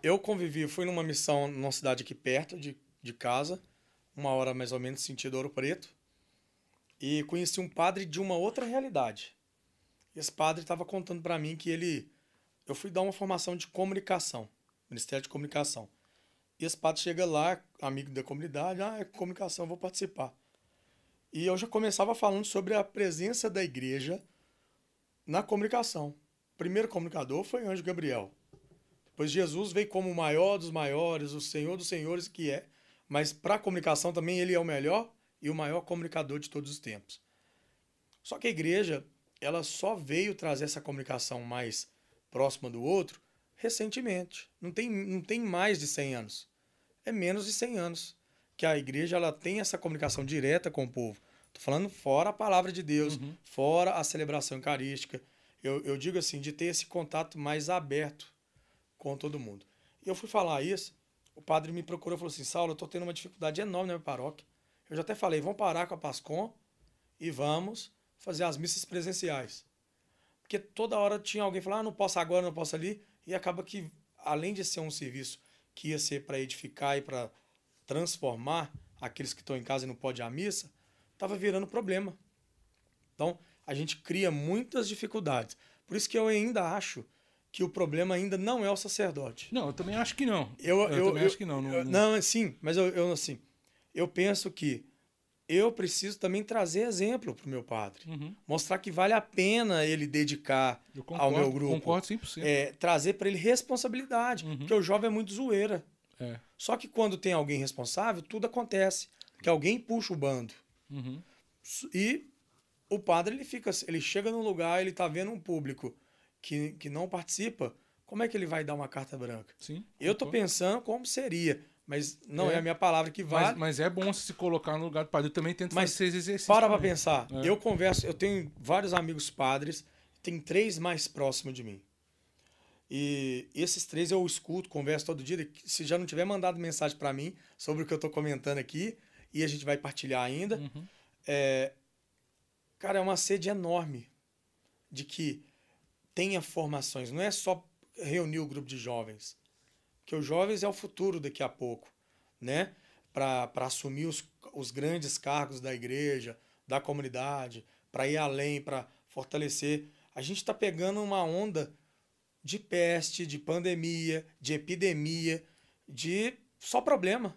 Eu convivi, fui numa missão numa cidade aqui perto de, de casa, uma hora mais ou menos, sentido Ouro Preto, e conheci um padre de uma outra realidade. Esse padre estava contando para mim que ele. Eu fui dar uma formação de comunicação, Ministério de Comunicação. E esse padre chega lá, amigo da comunidade, ah, é comunicação, vou participar. E eu já começava falando sobre a presença da igreja na comunicação. O primeiro comunicador foi Anjo Gabriel. Depois Jesus veio como o maior dos maiores, o Senhor dos senhores que é, mas para a comunicação também ele é o melhor e o maior comunicador de todos os tempos. Só que a igreja, ela só veio trazer essa comunicação mais próxima do outro recentemente. Não tem, não tem mais de 100 anos. É menos de 100 anos que a igreja ela tem essa comunicação direta com o povo. Tô falando fora a palavra de Deus, fora a celebração eucarística. Eu, eu digo assim, de ter esse contato mais aberto com todo mundo. E eu fui falar isso, o padre me procurou e falou assim, Saulo, eu tô tendo uma dificuldade enorme na minha paróquia. Eu já até falei, vamos parar com a Pascom e vamos fazer as missas presenciais. Porque toda hora tinha alguém falando, ah, não posso agora, não posso ali. E acaba que, além de ser um serviço que ia ser para edificar e para transformar aqueles que estão em casa e não podem ir à missa, estava virando problema. Então, a gente cria muitas dificuldades. Por isso que eu ainda acho que o problema ainda não é o sacerdote. Não, eu também acho que não. Eu, eu, também eu- acho que não. não, eu- não- não, sim, mas eu, eu assim, eu penso que eu preciso também trazer exemplo para o meu padre. Uhum. Mostrar que vale a pena ele dedicar Eu ao meu grupo. Concordo 100%. É, trazer para ele responsabilidade, Uhum. porque o jovem é muito zoeira. É. Só que quando tem alguém responsável, tudo acontece. Que alguém puxa o bando. Uhum. E o padre ele fica, ele chega num lugar, ele tá vendo um público que, que não participa, como é que ele vai dar uma carta branca? Sim. Eu concordo. pensando como seria, mas não é, É. a minha palavra que Mas, vale. mas é bom se colocar no lugar do padre. Eu também tento Mas fazer esses exercícios. Para pra pensar. É. Eu converso, eu tenho vários amigos padres, tem três mais próximos de mim. E esses três eu escuto, converso todo dia. Se já não tiver mandado mensagem para mim sobre o que eu tô comentando aqui, e a gente vai partilhar ainda, Uhum. é, cara, é uma sede enorme de que tenha formações. Não é só reunir o grupo de jovens. Porque os jovens é o futuro daqui a pouco, né? Para assumir os, os grandes cargos da igreja, da comunidade, para ir além, para fortalecer. A gente está pegando uma onda de peste, de pandemia, de epidemia, de só problema.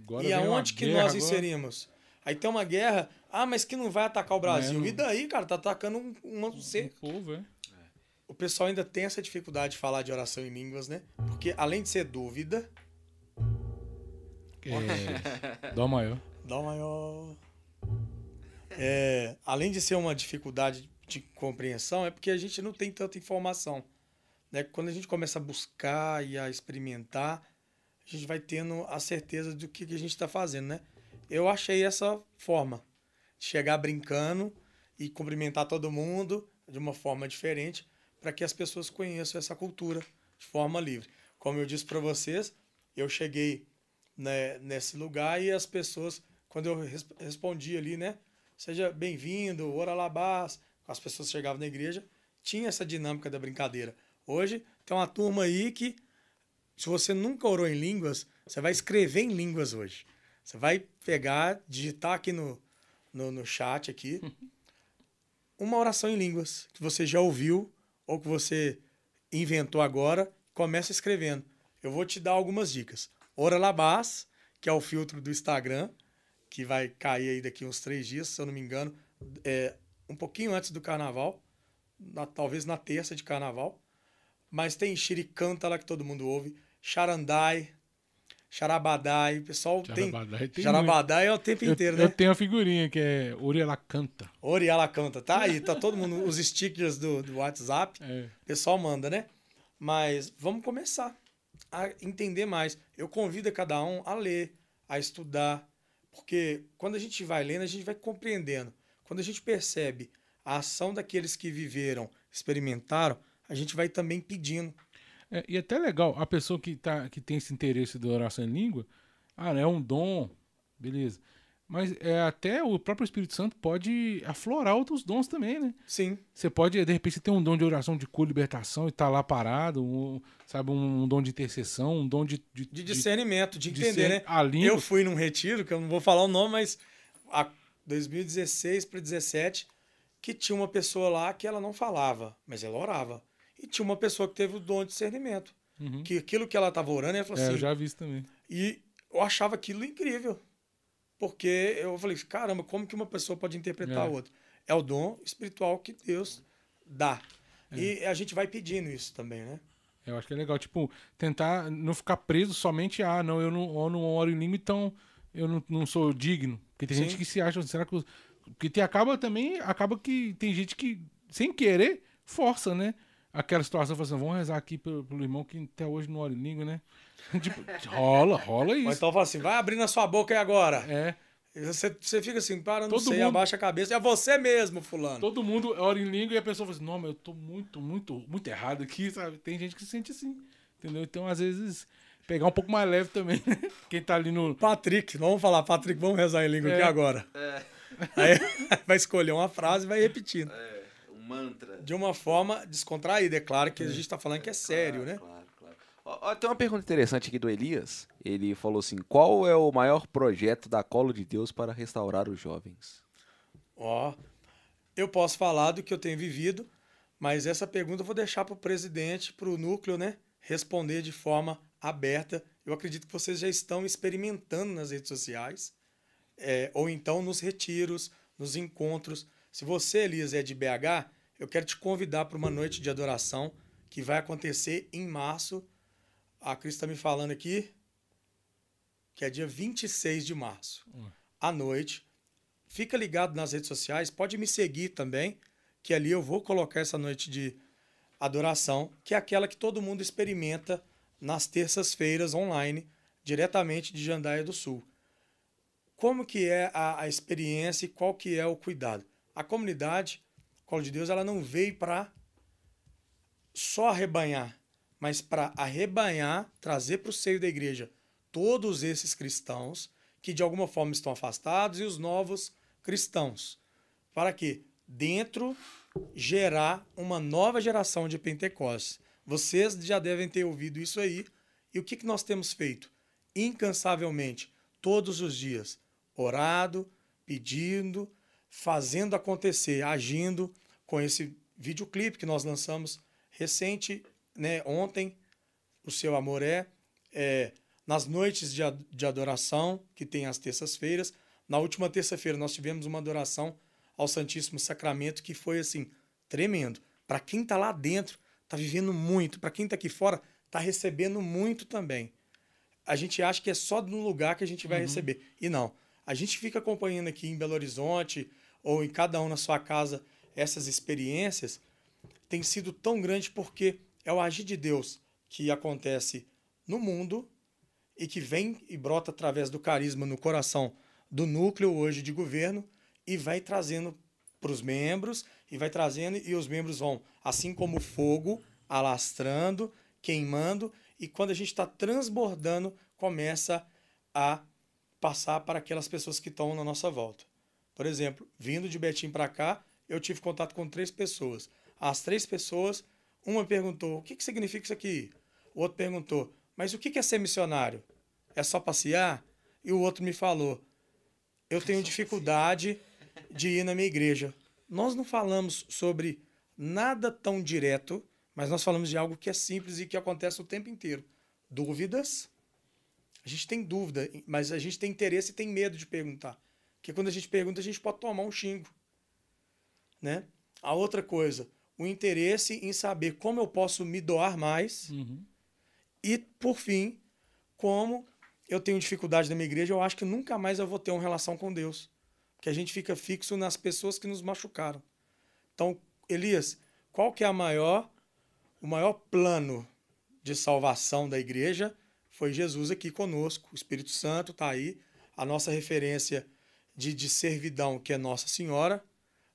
Agora e aonde que nós agora. inserimos? Aí tem uma guerra, ah, mas que não vai atacar o Brasil. não- E daí, cara, tá atacando um, uma, O você- povo, é. O pessoal ainda tem essa dificuldade de falar de oração em línguas, né? Porque além de ser dúvida, É. Dó maior. dá maior. É, além de ser uma dificuldade de compreensão, é porque a gente não tem tanta informação. Né? Quando a gente começa a buscar e a experimentar, a gente vai tendo a certeza do que, que a gente está fazendo, né? Eu achei essa forma de chegar brincando e cumprimentar todo mundo de uma forma diferente para que as pessoas conheçam essa cultura de forma livre. Como eu disse para vocês, eu cheguei né, nesse lugar e as pessoas, quando eu res- respondi ali, né? Seja bem-vindo, ora labás, as pessoas chegavam na igreja, tinha essa dinâmica da brincadeira. Hoje tem uma turma aí que, se você nunca orou em línguas, você vai escrever em línguas hoje. Você vai pegar, digitar aqui no, no, no chat aqui, [laughs] uma oração em línguas que você já ouviu ou que você inventou agora, começa escrevendo. Eu vou te dar algumas dicas. Ora Labás, que é o filtro do Instagram, que vai cair aí daqui uns três dias, se eu não me engano. É, um pouquinho antes do carnaval, na- talvez na terça de carnaval. Mas tem Xiricanta lá que todo mundo ouve, Charandai, Charabadai, o pessoal tem. Charabadai tem Charabadai é o tempo Eu, inteiro, eu né? tenho a figurinha que é Uriela canta. Oriala canta, tá aí, tá todo mundo, os stickers do, do WhatsApp, É. o pessoal manda, né? Mas vamos começar a entender mais. Eu convido a cada um a ler, a estudar, porque quando a gente vai lendo, a gente vai compreendendo. Quando a gente percebe a ação daqueles que viveram, experimentaram, a gente vai também pedindo. É, e é até legal, a pessoa que, tá, que tem esse interesse da oração em língua, ah, é um dom, beleza. Mas é, até o próprio Espírito Santo pode aflorar outros dons também, né? Sim, Você pode, de repente, você tem um dom de oração de co-libertação e tá lá parado, um, sabe, um, dom de intercessão, um dom de... De, de discernimento, de, entender, discern- né? A língua. Eu fui num retiro, que eu não vou falar o nome, mas a 2016 para 2017, que tinha uma pessoa lá que ela não falava, mas ela orava. E tinha uma pessoa que teve o dom de discernimento. Uhum. Que aquilo que ela estava orando, ela falou É, assim. eu já vi isso também. E eu achava aquilo incrível. Porque eu falei, caramba, como que uma pessoa pode interpretar a É. outra? É o dom espiritual que Deus dá. É. E a gente vai pedindo isso também, né? Eu acho que é legal, tipo, tentar não ficar preso somente a, ah, não, eu não, eu não oro em língua, então eu não, não sou digno. Porque tem Sim. gente que se acha, será que... Porque tem, acaba também, acaba que tem gente que, sem querer, força, né? Aquela situação, fala assim, vamos rezar aqui pelo, pelo irmão que até hoje não ora em língua, né? [laughs] tipo, rola, rola Ou isso. então fala assim, vai abrindo a sua boca aí agora. É, Você, você fica assim, para, não Todo sei, mundo- abaixa a cabeça. É você mesmo, fulano. todo mundo ora em língua e a pessoa fala assim, não, mas eu tô muito, muito, muito errado aqui, sabe? Tem gente que se sente assim, entendeu? Então, às vezes, pegar um pouco mais leve também, né? [laughs] Quem tá ali no... Patrick, vamos falar, Patrick, vamos rezar em língua É. aqui agora. Aí [laughs] vai escolher uma frase e vai repetindo. É, mantra. De uma forma descontraída. É claro que a gente está falando que é sério, né? Claro, claro. Ó, ó, tem uma pergunta interessante aqui do Elias. Ele falou assim: qual é o maior projeto da Colo de Deus para restaurar os jovens? Ó, eu posso falar do que eu tenho vivido, mas essa pergunta eu vou deixar para o presidente, para o núcleo, né? Responder de forma aberta. Eu acredito que vocês já estão experimentando nas redes sociais, é, ou então nos retiros, nos encontros. Se você, Elias, é de BH, eu quero te convidar para uma noite de adoração que vai acontecer em março. A Cris está me falando aqui que é dia 26 de março, à noite. Fica ligado nas redes sociais, pode me seguir também, que ali eu vou colocar essa noite de adoração, que é aquela que todo mundo experimenta nas terças-feiras online, diretamente de Jandaia do Sul. Como que é a, a experiência e qual que é o cuidado? A comunidade, Colo de Deus, ela não veio para só arrebanhar, mas para arrebanhar, trazer para o seio da igreja todos esses cristãos que de alguma forma estão afastados e os novos cristãos. Para quê? Dentro gerar uma nova geração de Pentecostes. Vocês já devem ter ouvido isso aí. E o que, que nós temos feito? Incansavelmente, todos os dias, orado, pedindo, fazendo acontecer, agindo com esse videoclipe que nós lançamos recente, né, ontem, o seu amor é, é nas noites de, de adoração, que tem às terças-feiras. Na última terça-feira nós tivemos uma adoração ao Santíssimo Sacramento que foi assim, tremendo. Para quem está lá dentro, está vivendo muito. Para quem está aqui fora, está recebendo muito também. A gente acha que é só no lugar que a gente vai receber. E não. A gente fica acompanhando aqui em Belo Horizonte, ou em cada um na sua casa, essas experiências, tem sido tão grande porque é o agir de Deus que acontece no mundo e que vem e brota através do carisma no coração do núcleo hoje de governo e vai trazendo para os membros e vai trazendo e os membros vão, assim como fogo, alastrando, queimando e quando a gente está transbordando, começa a passar para aquelas pessoas que estão na nossa volta. Por exemplo, vindo de Betim para cá, eu tive contato com três pessoas. As três pessoas, uma perguntou: o que, que significa isso aqui? O outro perguntou: mas o que que é ser missionário? É só passear? E o outro me falou: eu tenho dificuldade de ir na minha igreja. Nós não falamos sobre nada tão direto, mas nós falamos de algo que é simples e que acontece o tempo inteiro. Dúvidas. A gente tem dúvida, mas a gente tem interesse e tem medo de perguntar. Porque quando a gente pergunta, a gente pode tomar um xingo. né? A outra coisa, o interesse em saber como eu posso me doar mais. Uhum. E, por fim, como eu tenho dificuldade na minha igreja, eu acho que nunca mais eu vou ter uma relação com Deus. Porque a gente fica fixo nas pessoas que nos machucaram. Então, Elias, qual que é a maior, o maior plano de salvação da igreja? Foi Jesus aqui conosco, o Espírito Santo está aí, a nossa referência de, de servidão, que é Nossa Senhora,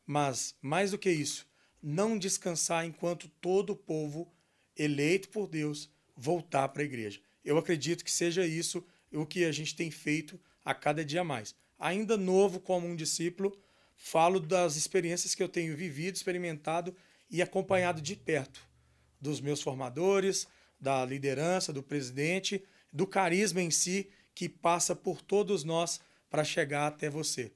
mas, mais do que isso, não descansar enquanto todo o povo eleito por Deus voltar para a igreja. Eu acredito que seja isso o que a gente tem feito a cada dia mais. Ainda novo como um discípulo, falo das experiências que eu tenho vivido, experimentado e acompanhado de perto dos meus formadores, da liderança, do presidente, do carisma em si que passa por todos nós para chegar até você.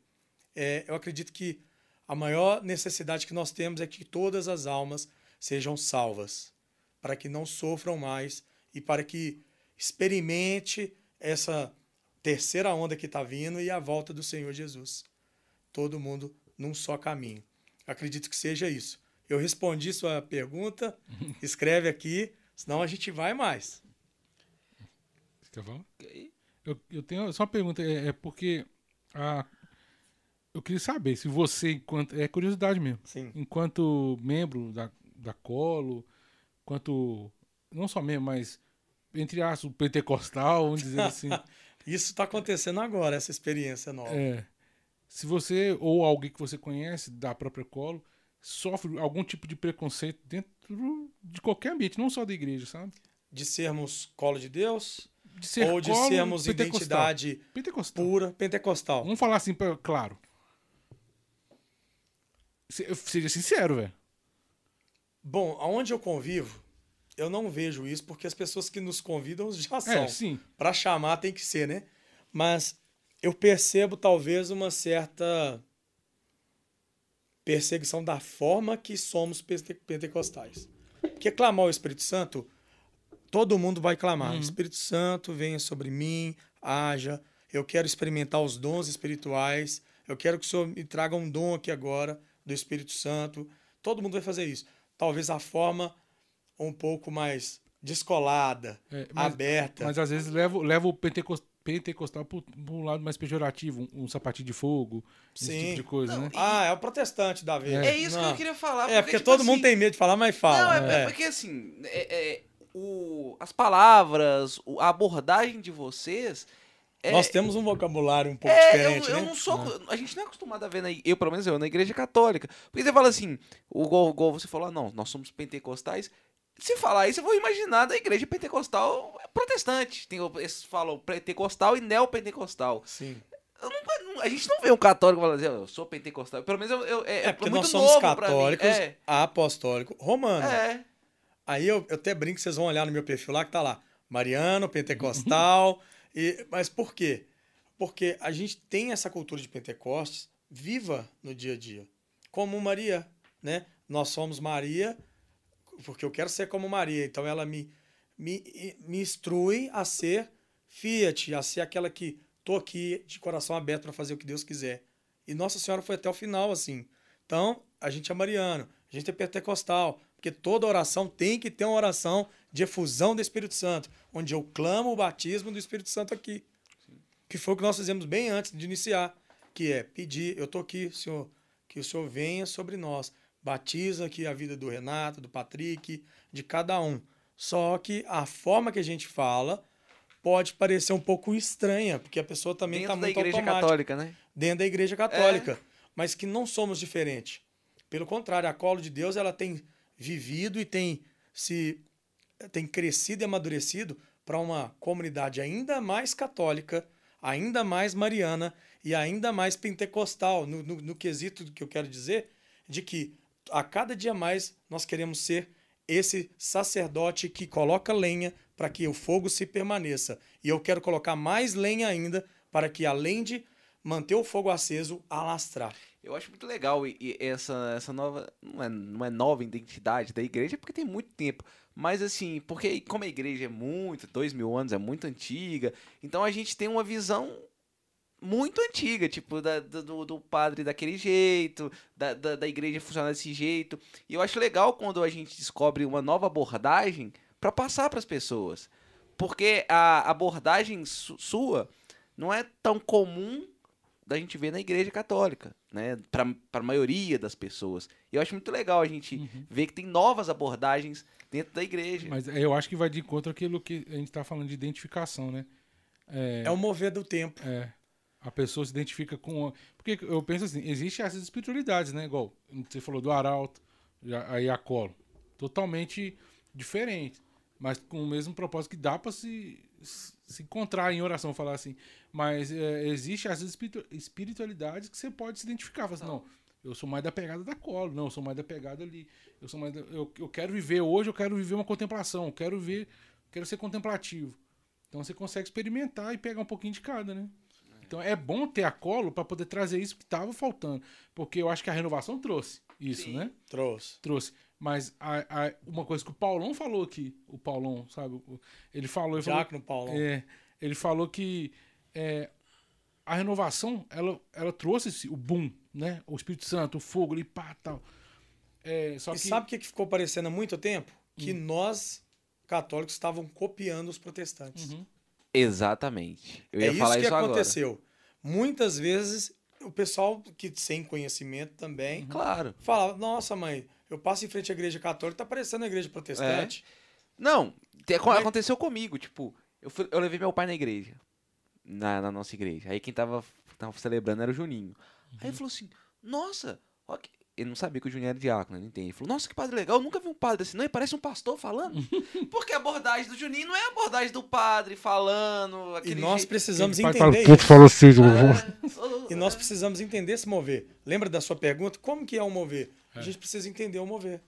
É, eu acredito que a maior necessidade que nós temos é que todas as almas sejam salvas, para que não sofram mais e para que experimente essa terceira onda que está vindo e a volta do Senhor Jesus. Todo mundo num só caminho. Acredito que seja isso. Eu respondi sua pergunta, [laughs] escreve aqui, senão a gente vai mais. Quer falar? Eu, eu tenho só uma pergunta, é, é porque a, eu queria saber se você, enquanto. É curiosidade mesmo. Sim. Enquanto membro da, da Colo, quanto. Não só membro, mas entre aspas, pentecostal, vamos dizer assim. [laughs] Isso está acontecendo agora, essa experiência nova. É. Se você, ou alguém que você conhece da própria Colo, sofre algum tipo de preconceito dentro de qualquer ambiente, não só da igreja, sabe? De sermos colo de Deus, De ser ou de sermos pentecostal. identidade pentecostal. pura pentecostal. Vamos falar assim, claro. Se- Seja sincero, velho. Bom, aonde eu convivo, eu não vejo isso, porque as pessoas que nos convidam [laughs] já são. É, sim. Para chamar tem que ser, né? Mas eu percebo talvez uma certa perseguição da forma que somos pente- pentecostais. Porque clamar o Espírito Santo, todo mundo vai clamar. Espírito Santo, venha sobre mim, haja. Eu quero experimentar os dons espirituais. Eu quero que o Senhor me traga um dom aqui agora do Espírito Santo. Todo mundo vai fazer isso. Talvez a forma um pouco mais descolada, É, mas- aberta. Mas às vezes leva, leva o pentecos- pentecostal para um lado mais pejorativo, um, um sapatinho de fogo, esse Sim. tipo de coisa, Não, né? Ah, é o protestante da vez. É isso que Não. eu queria falar. É, porque tipo todo mundo assim, tem medo de falar, mas fala. Não, é, é porque assim, é- é, o, as palavras, a abordagem de vocês. É, Nós temos um vocabulário um pouco é, diferente, eu, eu né? não sou. A gente não é acostumado a ver, na, eu, pelo menos eu, na igreja católica. Porque você fala assim, o igual, igual você falou, ah, não, nós somos pentecostais. Se falar isso, eu vou imaginar da igreja pentecostal protestante. Tem, eles falam pentecostal e neopentecostal. Sim. Não- a gente não vê um católico falando assim, eu sou pentecostal. Pelo menos eu, eu- é, É porque muito nós somos católicos, É, apostólico, romano. é. Aí eu, eu até brinco vocês vão olhar no meu perfil lá que tá lá, Mariano, pentecostal. e, mas por quê? Porque a gente tem essa cultura de Pentecostes viva no dia a dia. Como Maria, né? Nós somos Maria, porque eu quero ser como Maria. Então ela me, me, me instrui a ser Fiat, a ser aquela que tô aqui de coração aberto para fazer o que Deus quiser. E Nossa Senhora foi até o final assim. Então, a gente é mariano, a gente é pentecostal, porque toda oração tem que ter uma oração de efusão do Espírito Santo, onde eu clamo o batismo do Espírito Santo aqui. Que foi o que nós fizemos bem antes de iniciar, que é pedir, eu tô aqui, Senhor, que o Senhor venha sobre nós, batiza aqui a vida do Renato, do Patrick, de cada um. Só que a forma que a gente fala pode parecer um pouco estranha, porque a pessoa também está Dentro da muito igreja automática católica, né? dentro da igreja católica, mas que não somos diferentes. Pelo contrário, a Colo de Deus ela tem vivido e tem se tem crescido e amadurecido para uma comunidade ainda mais católica, ainda mais mariana e ainda mais pentecostal, no, no, no quesito do que eu quero dizer, de que a cada dia mais nós queremos ser esse sacerdote que coloca lenha para que o fogo se permaneça. E eu quero colocar mais lenha ainda para que, além de manter o fogo aceso, alastrar. Eu acho muito legal e, essa, essa nova. Não é, não é nova identidade da igreja, porque tem muito tempo. Mas assim, porque como a igreja é muito, dois mil anos, é muito antiga, então a gente tem uma visão muito antiga, tipo, da, do, do padre daquele jeito, da, da, da igreja funcionar desse jeito. E eu acho legal quando a gente descobre uma nova abordagem para passar para as pessoas. Porque a abordagem su sua não é tão comum da gente ver na igreja católica, né? Para a maioria das pessoas. E eu acho muito legal a gente uhum. ver que tem novas abordagens dentro da igreja. Mas eu acho que vai de encontro aquilo que a gente está falando de identificação, né? É, é o mover do tempo. É. A pessoa se identifica com. Porque eu penso assim, existem essas espiritualidades, né? Igual você falou do arauto, aí a colo. Totalmente diferente. Mas com o mesmo propósito que dá para se, se encontrar em oração, falar assim. Mas é, existe essas espiritualidades que você pode se identificar. Falar assim, não, eu sou mais da pegada da colo, não, eu sou mais da pegada ali. Eu sou mais da, eu, eu quero viver hoje, eu quero viver uma contemplação, eu quero ver, quero ser contemplativo. Então você consegue experimentar e pegar um pouquinho de cada, né? Então é bom ter a colo para poder trazer isso que estava faltando. Porque eu acho que a renovação trouxe isso, Sim. né? Trouxe. Trouxe. Mas a, a, uma coisa que o Paulão falou aqui, o Paulão, sabe? Ele falou. Ele falou, no Paulão. É, ele falou que é, a renovação, ela, ela trouxe esse, o boom, né? O Espírito Santo, o fogo ali, pá, tal. É, só e que... sabe o que ficou parecendo há muito tempo? Que hum. nós, católicos, estavam copiando os protestantes. Uhum. Exatamente. Eu ia é falar isso que aconteceu. Agora. Muitas vezes o pessoal que sem conhecimento também, uhum. claro, fala: "Nossa, mãe, eu passo em frente à igreja católica, tá parecendo a igreja protestante". É. Não, aconteceu comigo, tipo, eu, fui, eu levei meu pai na igreja, na, na, nossa igreja. Aí quem tava, tava celebrando era o Juninho. Uhum. Aí ele falou assim: "Nossa, ó, ele não sabia que o Juninho era diácono, não entende. Ele falou, nossa, que padre legal, eu nunca vi um padre assim, não, ele parece um pastor falando. [laughs] Porque a abordagem do Juninho não é a abordagem do padre falando. E nós jeito. precisamos entender fala, isso. Falou assim, [laughs] é, e nós precisamos entender se mover. Lembra da sua pergunta? Como que é o mover? É. A gente precisa entender o mover.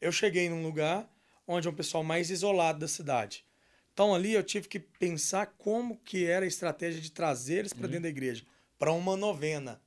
Eu cheguei num lugar onde é um pessoal mais isolado da cidade. Então ali eu tive que pensar como que era a estratégia de trazer eles para uhum. dentro da igreja, para uma novena,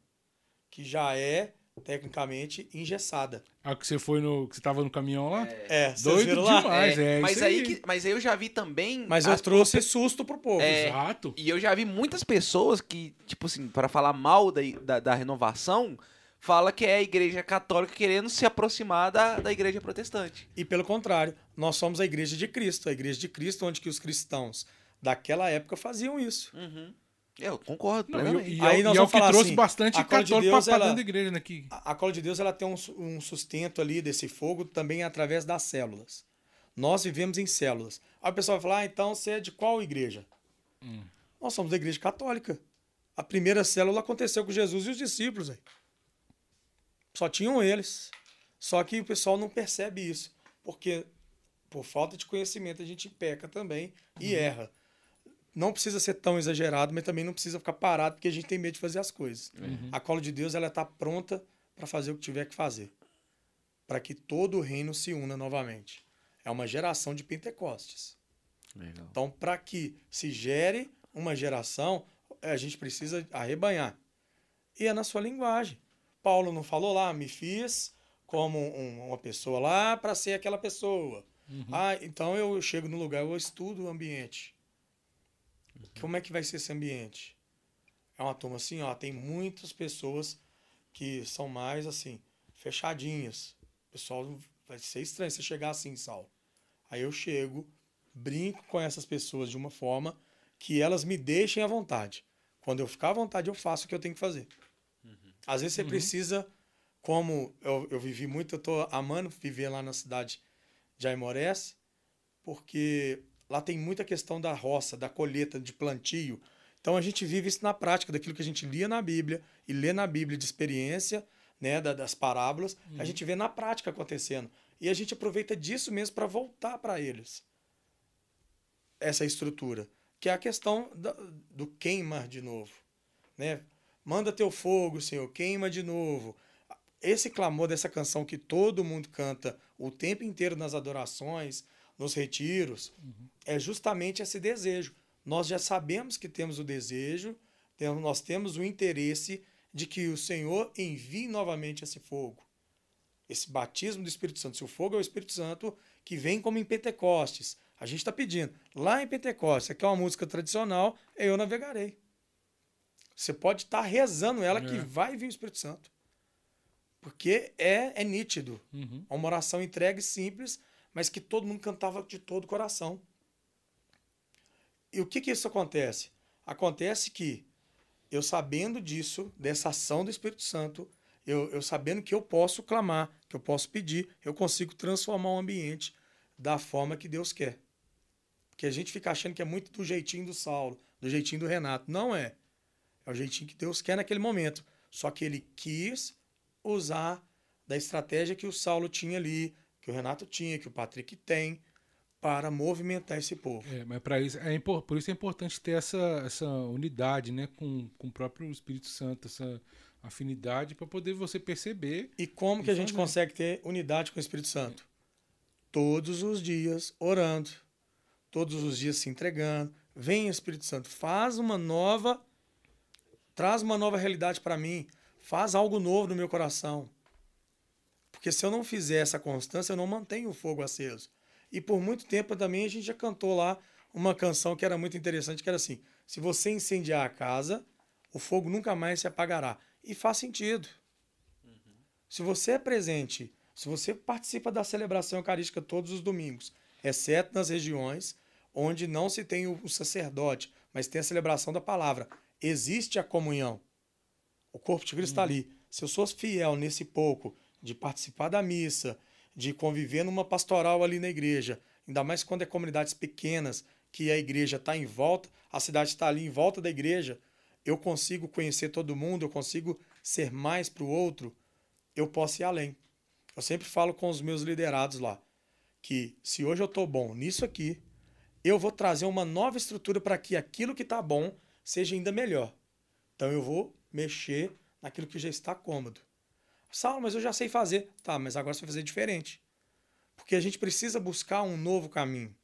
que já é tecnicamente engessada. Ah, que você foi no. que você tava no caminhão lá? É, doido demais, é. é mas aí, aí que, mas aí eu já vi também. Mas eu trouxe pro... susto pro povo. É, Exato. E eu já vi muitas pessoas que, tipo assim, para falar mal da, da, da, renovação, fala que é a igreja católica querendo se aproximar da, da igreja protestante. E pelo contrário, nós somos a igreja de Cristo, a igreja de Cristo onde que os cristãos daquela época faziam isso. Uhum. Eu concordo Não, e, e, aí nós e é o que trouxe assim, bastante católico de Deus, para dentro da igreja. Né, que... a, a cola de Deus ela tem um, um sustento ali desse fogo também através das células. Nós vivemos em células. Aí o pessoal vai falar, ah, então você é de qual igreja? Hum. Nós somos da igreja católica. A primeira célula aconteceu com Jesus e os discípulos. Aí. Só tinham eles. Só que o pessoal não percebe isso. Porque por falta de conhecimento a gente peca também e uhum. erra não precisa ser tão exagerado, mas também não precisa ficar parado porque a gente tem medo de fazer as coisas. Uhum. A cola de Deus ela está pronta para fazer o que tiver que fazer, para que todo o reino se una novamente. É uma geração de Pentecostes. Legal. Então, para que se gere uma geração, a gente precisa arrebanhar. E é na sua linguagem. Paulo não falou lá, me fiz como um, uma pessoa lá para ser aquela pessoa. Uhum. Ah, então eu chego no lugar, eu estudo o ambiente. Como é que vai ser esse ambiente? É uma turma assim, ó, tem muitas pessoas que são mais assim, fechadinhas. O pessoal vai ser estranho você chegar assim, Sal. Aí eu chego, brinco com essas pessoas de uma forma que elas me deixem à vontade. Quando eu ficar à vontade, eu faço o que eu tenho que fazer. Às vezes você uhum. precisa, como eu, eu vivi muito, eu tô amando viver lá na cidade de Aimorés, porque Lá tem muita questão da roça, da colheita, de plantio. Então a gente vive isso na prática, daquilo que a gente lia na Bíblia e lê na Bíblia de experiência, né, das parábolas, uhum. a gente vê na prática acontecendo. E a gente aproveita disso mesmo para voltar para eles. Essa estrutura, que é a questão da, do queima de novo, né? Manda teu fogo, Senhor, queima de novo. Esse clamor dessa canção que todo mundo canta o tempo inteiro nas adorações, nos retiros, uhum. é justamente esse desejo. Nós já sabemos que temos o desejo, nós temos o interesse de que o Senhor envie novamente esse fogo. Esse batismo do Espírito Santo. Se o fogo é o Espírito Santo que vem como em Pentecostes. A gente está pedindo. Lá em Pentecostes, que é uma música tradicional, Eu Navegarei. Você pode estar rezando ela que É. vai vir o Espírito Santo. Porque é, é nítido. Uhum. É uma oração entregue simples, mas que todo mundo cantava de todo o coração. E o que que isso acontece? Acontece que eu sabendo disso, dessa ação do Espírito Santo, eu, eu sabendo que eu posso clamar, que eu posso pedir, eu consigo transformar o ambiente da forma que Deus quer. Porque a gente fica achando que é muito do jeitinho do Saulo, do jeitinho do Renato. Não é. É o jeitinho que Deus quer naquele momento. Só que ele quis usar da estratégia que o Saulo tinha ali, que o Renato tinha, que o Patrick tem, para movimentar esse povo. É, mas para isso é por isso é importante ter essa, essa unidade, né, com, com o próprio Espírito Santo, essa afinidade para poder você perceber. E como que a gente consegue ter unidade com o Espírito Santo? Todos os dias orando, todos os dias se entregando. Vem Espírito Santo, faz uma nova, traz uma nova realidade para mim, faz algo novo no meu coração. Porque se eu não fizer essa constância, eu não mantenho o fogo aceso. E por muito tempo também a gente já cantou lá uma canção que era muito interessante, que era assim: se você incendiar a casa, o fogo nunca mais se apagará. E faz sentido. Se você é presente, se você participa da celebração eucarística todos os domingos, exceto nas regiões onde não se tem o sacerdote, mas tem a celebração da palavra, existe a comunhão. O corpo de Cristo está ali. Se eu sou fiel nesse pouco de participar da missa, de conviver numa pastoral ali na igreja, ainda mais quando é comunidades pequenas, que a igreja está em volta, a cidade está ali em volta da igreja, eu consigo conhecer todo mundo, eu consigo ser mais para o outro, eu posso ir além. Eu sempre falo com os meus liderados lá que se hoje eu estou bom nisso aqui, eu vou trazer uma nova estrutura para que aquilo que está bom seja ainda melhor. Então eu vou mexer naquilo que já está cômodo. Saulo, mas eu já sei fazer. Tá, mas agora você vai fazer diferente. Porque a gente precisa buscar um novo caminho.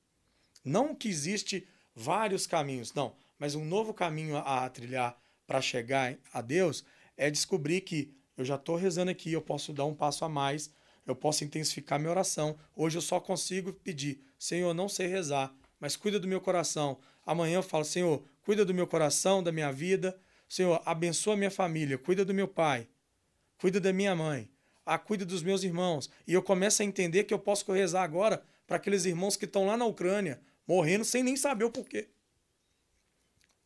Não que existe vários caminhos, não, mas um novo caminho a, trilhar para chegar a Deus é descobrir que eu já estou rezando aqui, eu posso dar um passo a mais, eu posso intensificar minha oração. Hoje eu só consigo pedir, Senhor, não sei rezar, mas cuida do meu coração. Amanhã eu falo, Senhor, cuida do meu coração, da minha vida. Senhor, abençoa minha família, cuida do meu pai, cuida da minha mãe, ah, cuida dos meus irmãos. E eu começo a entender que eu posso rezar agora para aqueles irmãos que estão lá na Ucrânia, morrendo sem nem saber o porquê.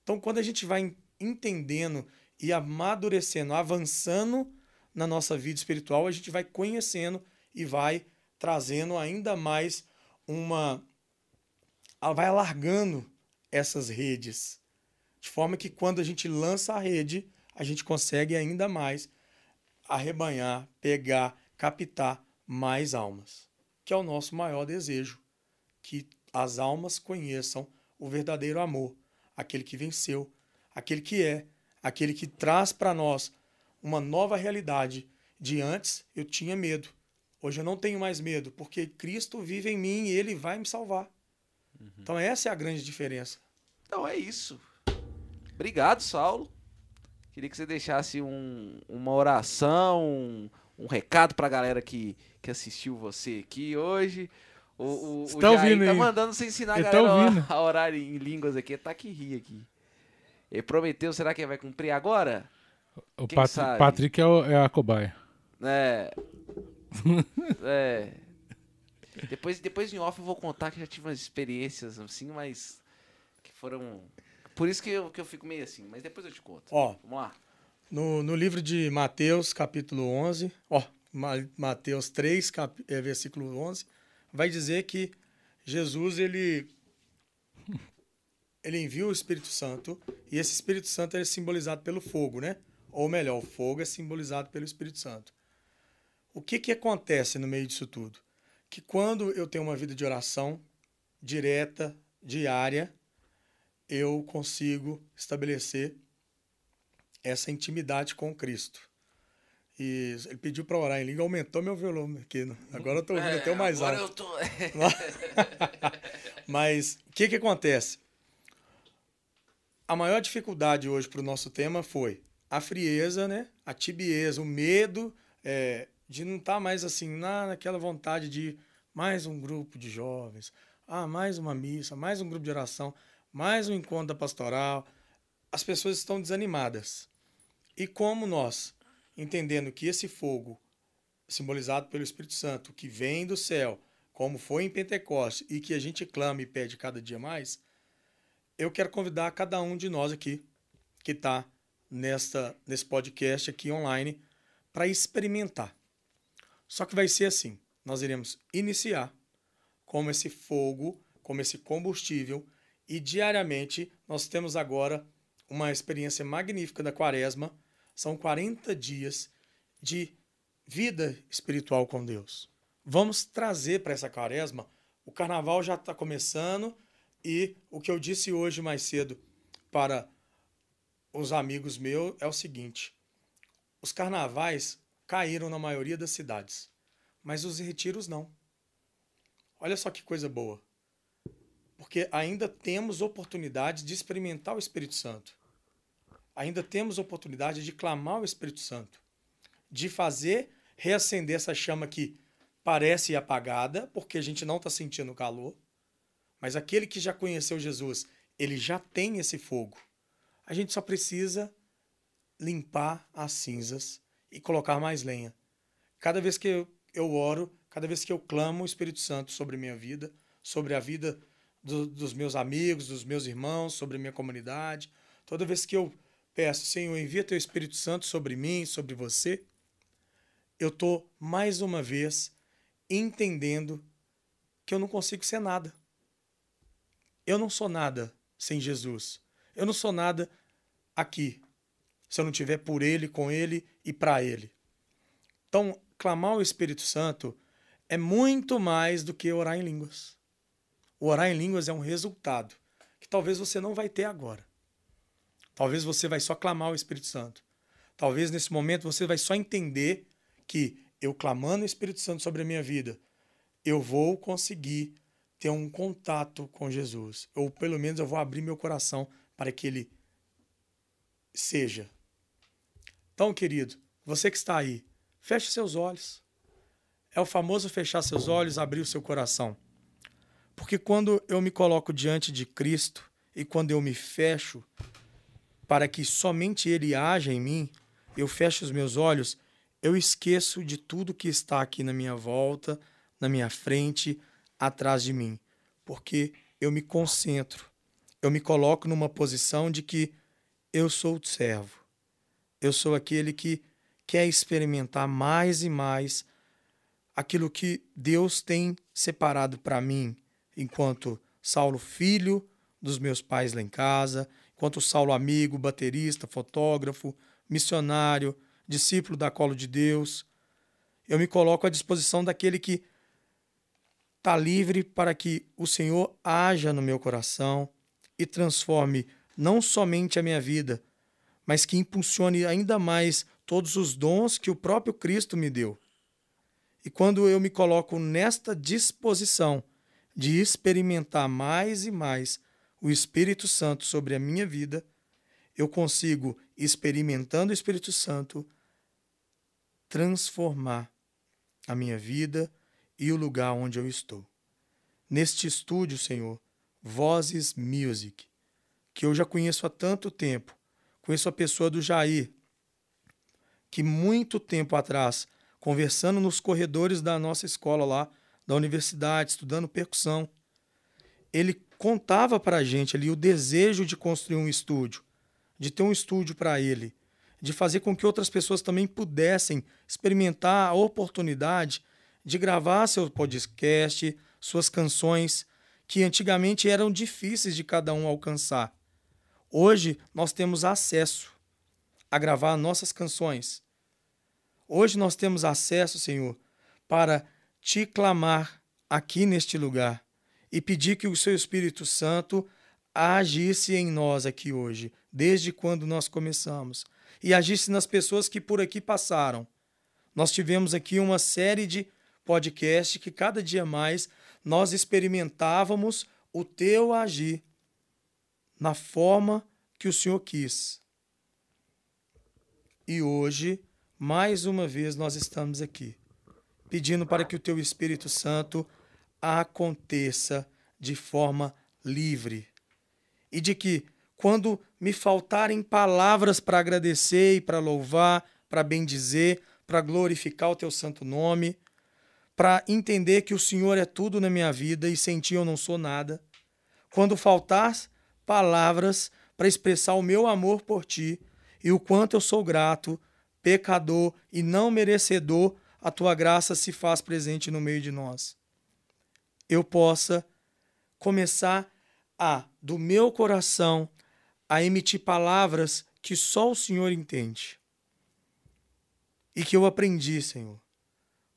Então, quando a gente vai entendendo e amadurecendo, avançando na nossa vida espiritual, a gente vai conhecendo e vai trazendo ainda mais uma. vai alargando essas redes. De forma que quando a gente lança a rede, a gente consegue ainda mais arrebanhar, pegar, captar mais almas. Que é o nosso maior desejo. Que as almas conheçam o verdadeiro amor, aquele que venceu, aquele que é, aquele que traz para nós uma nova realidade. De antes eu tinha medo, hoje eu não tenho mais medo, porque Cristo vive em mim e ele vai me salvar. Então essa é a grande diferença. Então é isso. Obrigado, Saulo. Queria que você deixasse um- uma oração, um, um recado pra galera que, que assistiu você aqui hoje. O, o, Você o tá Jair ouvindo tá aí? mandando você ensinar a tá galera a- [laughs] a orar em línguas aqui. Tá que ri aqui. Ele prometeu, será que ele vai cumprir agora? O sabe? Patrick é, o- é a cobaia. É. [laughs] é. Depois, depois em off eu vou contar que já tive umas experiências assim, mas que foram. Por isso que eu, que eu fico meio assim, mas depois eu te conto. Ó, Vamos lá. No, no livro de Mateus, capítulo 11, ó, Ma- Mateus 3, cap, é, versículo 11, vai dizer que Jesus, ele, ele envia o Espírito Santo, e esse Espírito Santo é simbolizado pelo fogo, né? Ou melhor, o fogo é simbolizado pelo Espírito Santo. O que, que acontece no meio disso tudo? Que quando eu tenho uma vida de oração direta, diária, eu consigo estabelecer essa intimidade com Cristo. E ele pediu para orar em língua, aumentou meu volume aqui. né? Agora eu estou ouvindo até o mais É, agora alto. eu tô. [laughs] Mas o que, que acontece? A maior dificuldade hoje para o nosso tema foi a frieza, né? a tibieza, o medo é, de não estar mais assim, na, naquela vontade de mais um grupo de jovens, ah, mais uma missa, mais um grupo de oração, mais um encontro da pastoral. as pessoas estão desanimadas. E como nós, entendendo que esse fogo, simbolizado pelo Espírito Santo, que vem do céu, como foi em Pentecoste, e que a gente clama e pede cada dia mais, eu quero convidar cada um de nós aqui, que está nesse podcast aqui online, para experimentar. Só que vai ser assim: nós iremos iniciar como esse fogo, como esse combustível, e diariamente nós temos agora uma experiência magnífica da quaresma. São 40 dias de vida espiritual com Deus. Vamos trazer para essa quaresma. O carnaval já está começando e o que eu disse hoje mais cedo para os amigos meus é o seguinte: os carnavais caíram na maioria das cidades, mas os retiros não. Olha só que coisa boa. Porque ainda temos oportunidade de experimentar o Espírito Santo. Ainda temos oportunidade de clamar o Espírito Santo, de fazer reacender essa chama que parece apagada, porque a gente não está sentindo calor, mas aquele que já conheceu Jesus, ele já tem esse fogo. A gente só precisa limpar as cinzas e colocar mais lenha. Cada vez que eu, eu oro, cada vez que eu clamo o Espírito Santo sobre minha vida, sobre a vida do, dos meus amigos, dos meus irmãos, sobre minha comunidade, toda vez que eu peço, Senhor, envia teu Espírito Santo sobre mim, sobre você, eu estou mais uma vez entendendo que eu não consigo ser nada. Eu não sou nada sem Jesus. Eu não sou nada aqui se eu não tiver por Ele, com Ele e para Ele. Então, clamar o Espírito Santo é muito mais do que orar em línguas. O orar em línguas é um resultado que talvez você não vai ter agora. Talvez você vai só clamar o Espírito Santo. Talvez nesse momento você vai só entender que eu clamando o Espírito Santo sobre a minha vida, eu vou conseguir ter um contato com Jesus. Ou pelo menos eu vou abrir meu coração para que ele seja. Então, querido, você que está aí, feche seus olhos. É o famoso fechar seus olhos, abrir o seu coração. Porque quando eu me coloco diante de Cristo e quando eu me fecho para que somente Ele haja em mim, eu fecho os meus olhos eu esqueço de tudo que está aqui na minha volta, na minha frente, atrás de mim, porque eu me concentro, eu me coloco numa posição de que eu sou o servo, eu sou aquele que quer experimentar mais e mais aquilo que Deus tem separado para mim, enquanto Saulo filho dos meus pais lá em casa, enquanto Saulo amigo, baterista, fotógrafo, missionário, discípulo da colo de Deus. Eu me coloco à disposição daquele que está livre para que o Senhor haja no meu coração e transforme não somente a minha vida, mas que impulsione ainda mais todos os dons que o próprio Cristo me deu. E quando eu me coloco nesta disposição de experimentar mais e mais o Espírito Santo sobre a minha vida, eu consigo, experimentando o Espírito Santo, transformar a minha vida e o lugar onde eu estou. Neste estúdio, Senhor, Vozes Music, que eu já conheço há tanto tempo, conheço a pessoa do Jair, que muito tempo atrás, conversando nos corredores da nossa escola lá, da universidade, estudando percussão, ele contava para a gente ali o desejo de construir um estúdio, de ter um estúdio para ele, de fazer com que outras pessoas também pudessem experimentar a oportunidade de gravar seu podcast, suas canções, que antigamente eram difíceis de cada um alcançar. Hoje nós temos acesso a gravar nossas canções. Hoje nós temos acesso, Senhor, para te clamar aqui neste lugar e pedir que o seu Espírito Santo agisse em nós aqui hoje, desde quando nós começamos e agisse nas pessoas que por aqui passaram. Nós tivemos aqui uma série de podcasts que cada dia mais nós experimentávamos o teu agir na forma que o Senhor quis. E hoje, mais uma vez, nós estamos aqui, pedindo para que o teu Espírito Santo aconteça de forma livre e de que quando me faltarem palavras para agradecer e para louvar, para bendizer, para glorificar o teu santo nome, para entender que o Senhor é tudo na minha vida e sem ti eu não sou nada. Quando faltar palavras para expressar o meu amor por ti e o quanto eu sou grato, pecador e não merecedor, a tua graça se faz presente no meio de nós. Eu possa começar a, do meu coração, a emitir palavras que só o Senhor entende. E que eu aprendi, Senhor,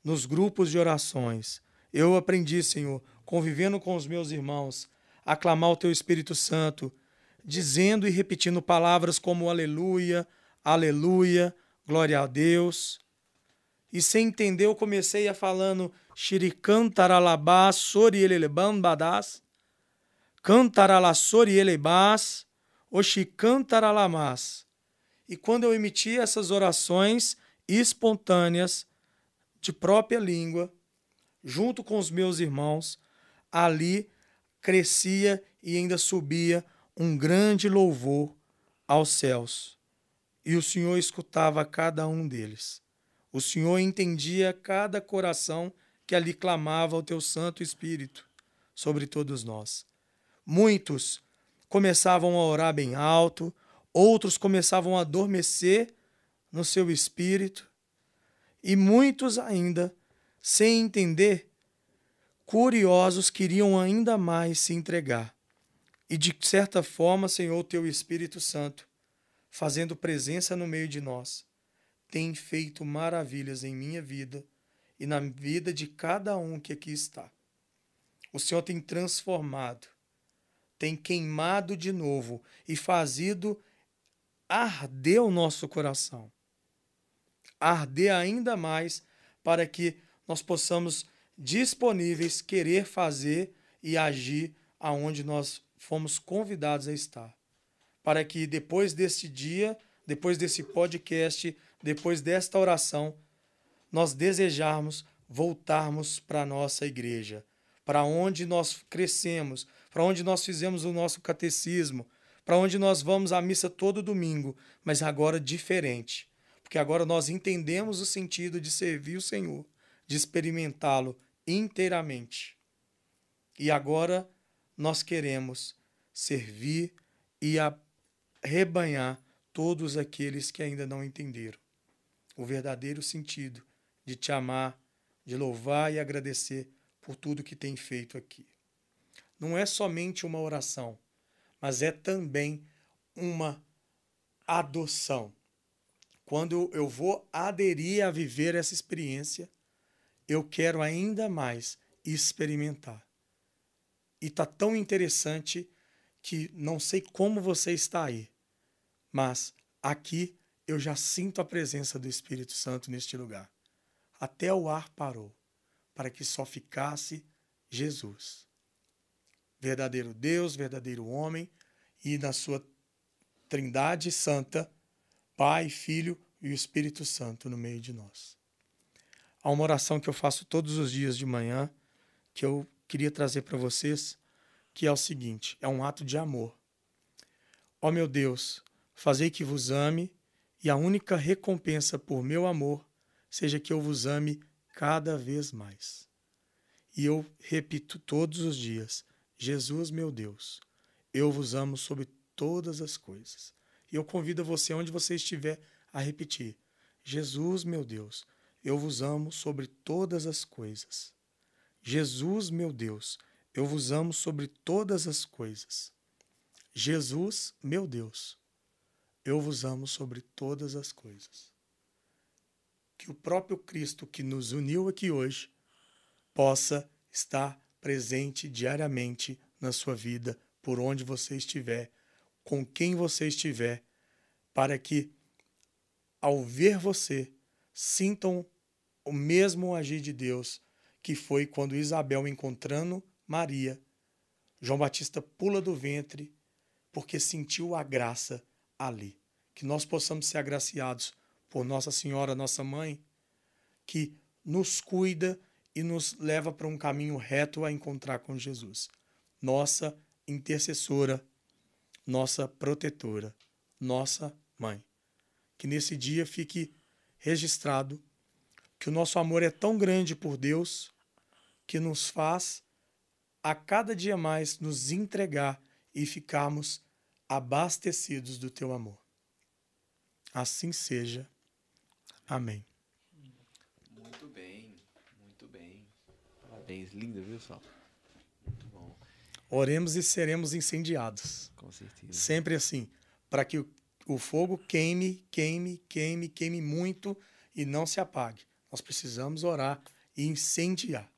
nos grupos de orações. Eu aprendi, Senhor, convivendo com os meus irmãos, a clamar o teu Espírito Santo, dizendo e repetindo palavras como aleluia, aleluia, glória a Deus. E sem entender, eu comecei a falando xiricantaralabá, sorieleleban badás, cantarala sorielebás, oxicantaralamás. E quando eu emiti essas orações espontâneas, de própria língua, junto com os meus irmãos, ali crescia e ainda subia um grande louvor aos céus. E o Senhor escutava cada um deles. O Senhor entendia cada coração que ali clamava ao teu Santo Espírito sobre todos nós. Muitos começavam a orar bem alto, outros começavam a adormecer no seu espírito, e muitos ainda, sem entender, curiosos, queriam ainda mais se entregar. E de certa forma, Senhor, teu Espírito Santo, fazendo presença no meio de nós, tem feito maravilhas em minha vida e na vida de cada um que aqui está. O Senhor tem transformado, tem queimado de novo e fazido arder o nosso coração. Arder ainda mais para que nós possamos disponíveis querer fazer e agir aonde nós fomos convidados a estar. Para que depois deste dia, depois desse podcast, depois desta oração, nós desejarmos voltarmos para a nossa igreja, para onde nós crescemos, para onde nós fizemos o nosso catecismo, para onde nós vamos à missa todo domingo, mas agora diferente, porque agora nós entendemos o sentido de servir o Senhor, de experimentá-lo inteiramente. E agora nós queremos servir e arrebanhar todos aqueles que ainda não entenderam o verdadeiro sentido de te amar, de louvar e agradecer por tudo que tem feito aqui. Não é somente uma oração, mas é também uma adoção. Quando eu vou aderir a viver essa experiência, eu quero ainda mais experimentar. E tá tão interessante que não sei como você está aí, mas aqui eu já sinto a presença do Espírito Santo neste lugar. Até o ar parou, para que só ficasse Jesus. Verdadeiro Deus, verdadeiro homem, e na sua Trindade Santa, Pai, Filho e Espírito Santo no meio de nós. Há uma oração que eu faço todos os dias de manhã, que eu queria trazer para vocês, que é o seguinte: é um ato de amor. Ó meu Deus, fazei que vos ame, e a única recompensa por meu amor seja que eu vos ame cada vez mais. E eu repito todos os dias: Jesus, meu Deus, eu vos amo sobre todas as coisas. E eu convido você, onde você estiver, a repetir: Jesus, meu Deus, eu vos amo sobre todas as coisas. Jesus, meu Deus, eu vos amo sobre todas as coisas. Jesus, meu Deus, eu vos amo sobre todas as coisas. Que o próprio Cristo que nos uniu aqui hoje possa estar presente diariamente na sua vida, por onde você estiver, com quem você estiver, para que, ao ver você, sintam o mesmo agir de Deus que foi quando Isabel encontrando Maria, João Batista pula do ventre porque sentiu a graça ali. Que nós possamos ser agraciados por Nossa Senhora, nossa mãe, que nos cuida e nos leva para um caminho reto a encontrar com Jesus. Nossa intercessora, nossa protetora, nossa mãe. Que nesse dia fique registrado que o nosso amor é tão grande por Deus que nos faz a cada dia mais nos entregar e ficarmos abastecidos do teu amor. Assim seja. Amém. Muito bem, muito bem. Parabéns, lindo, viu, Sal? Muito bom, Oremos e seremos incendiados. com certeza. Sempre assim, para que o fogo queime, queime, queime, queime muito e não se apague. Nós precisamos orar e incendiar.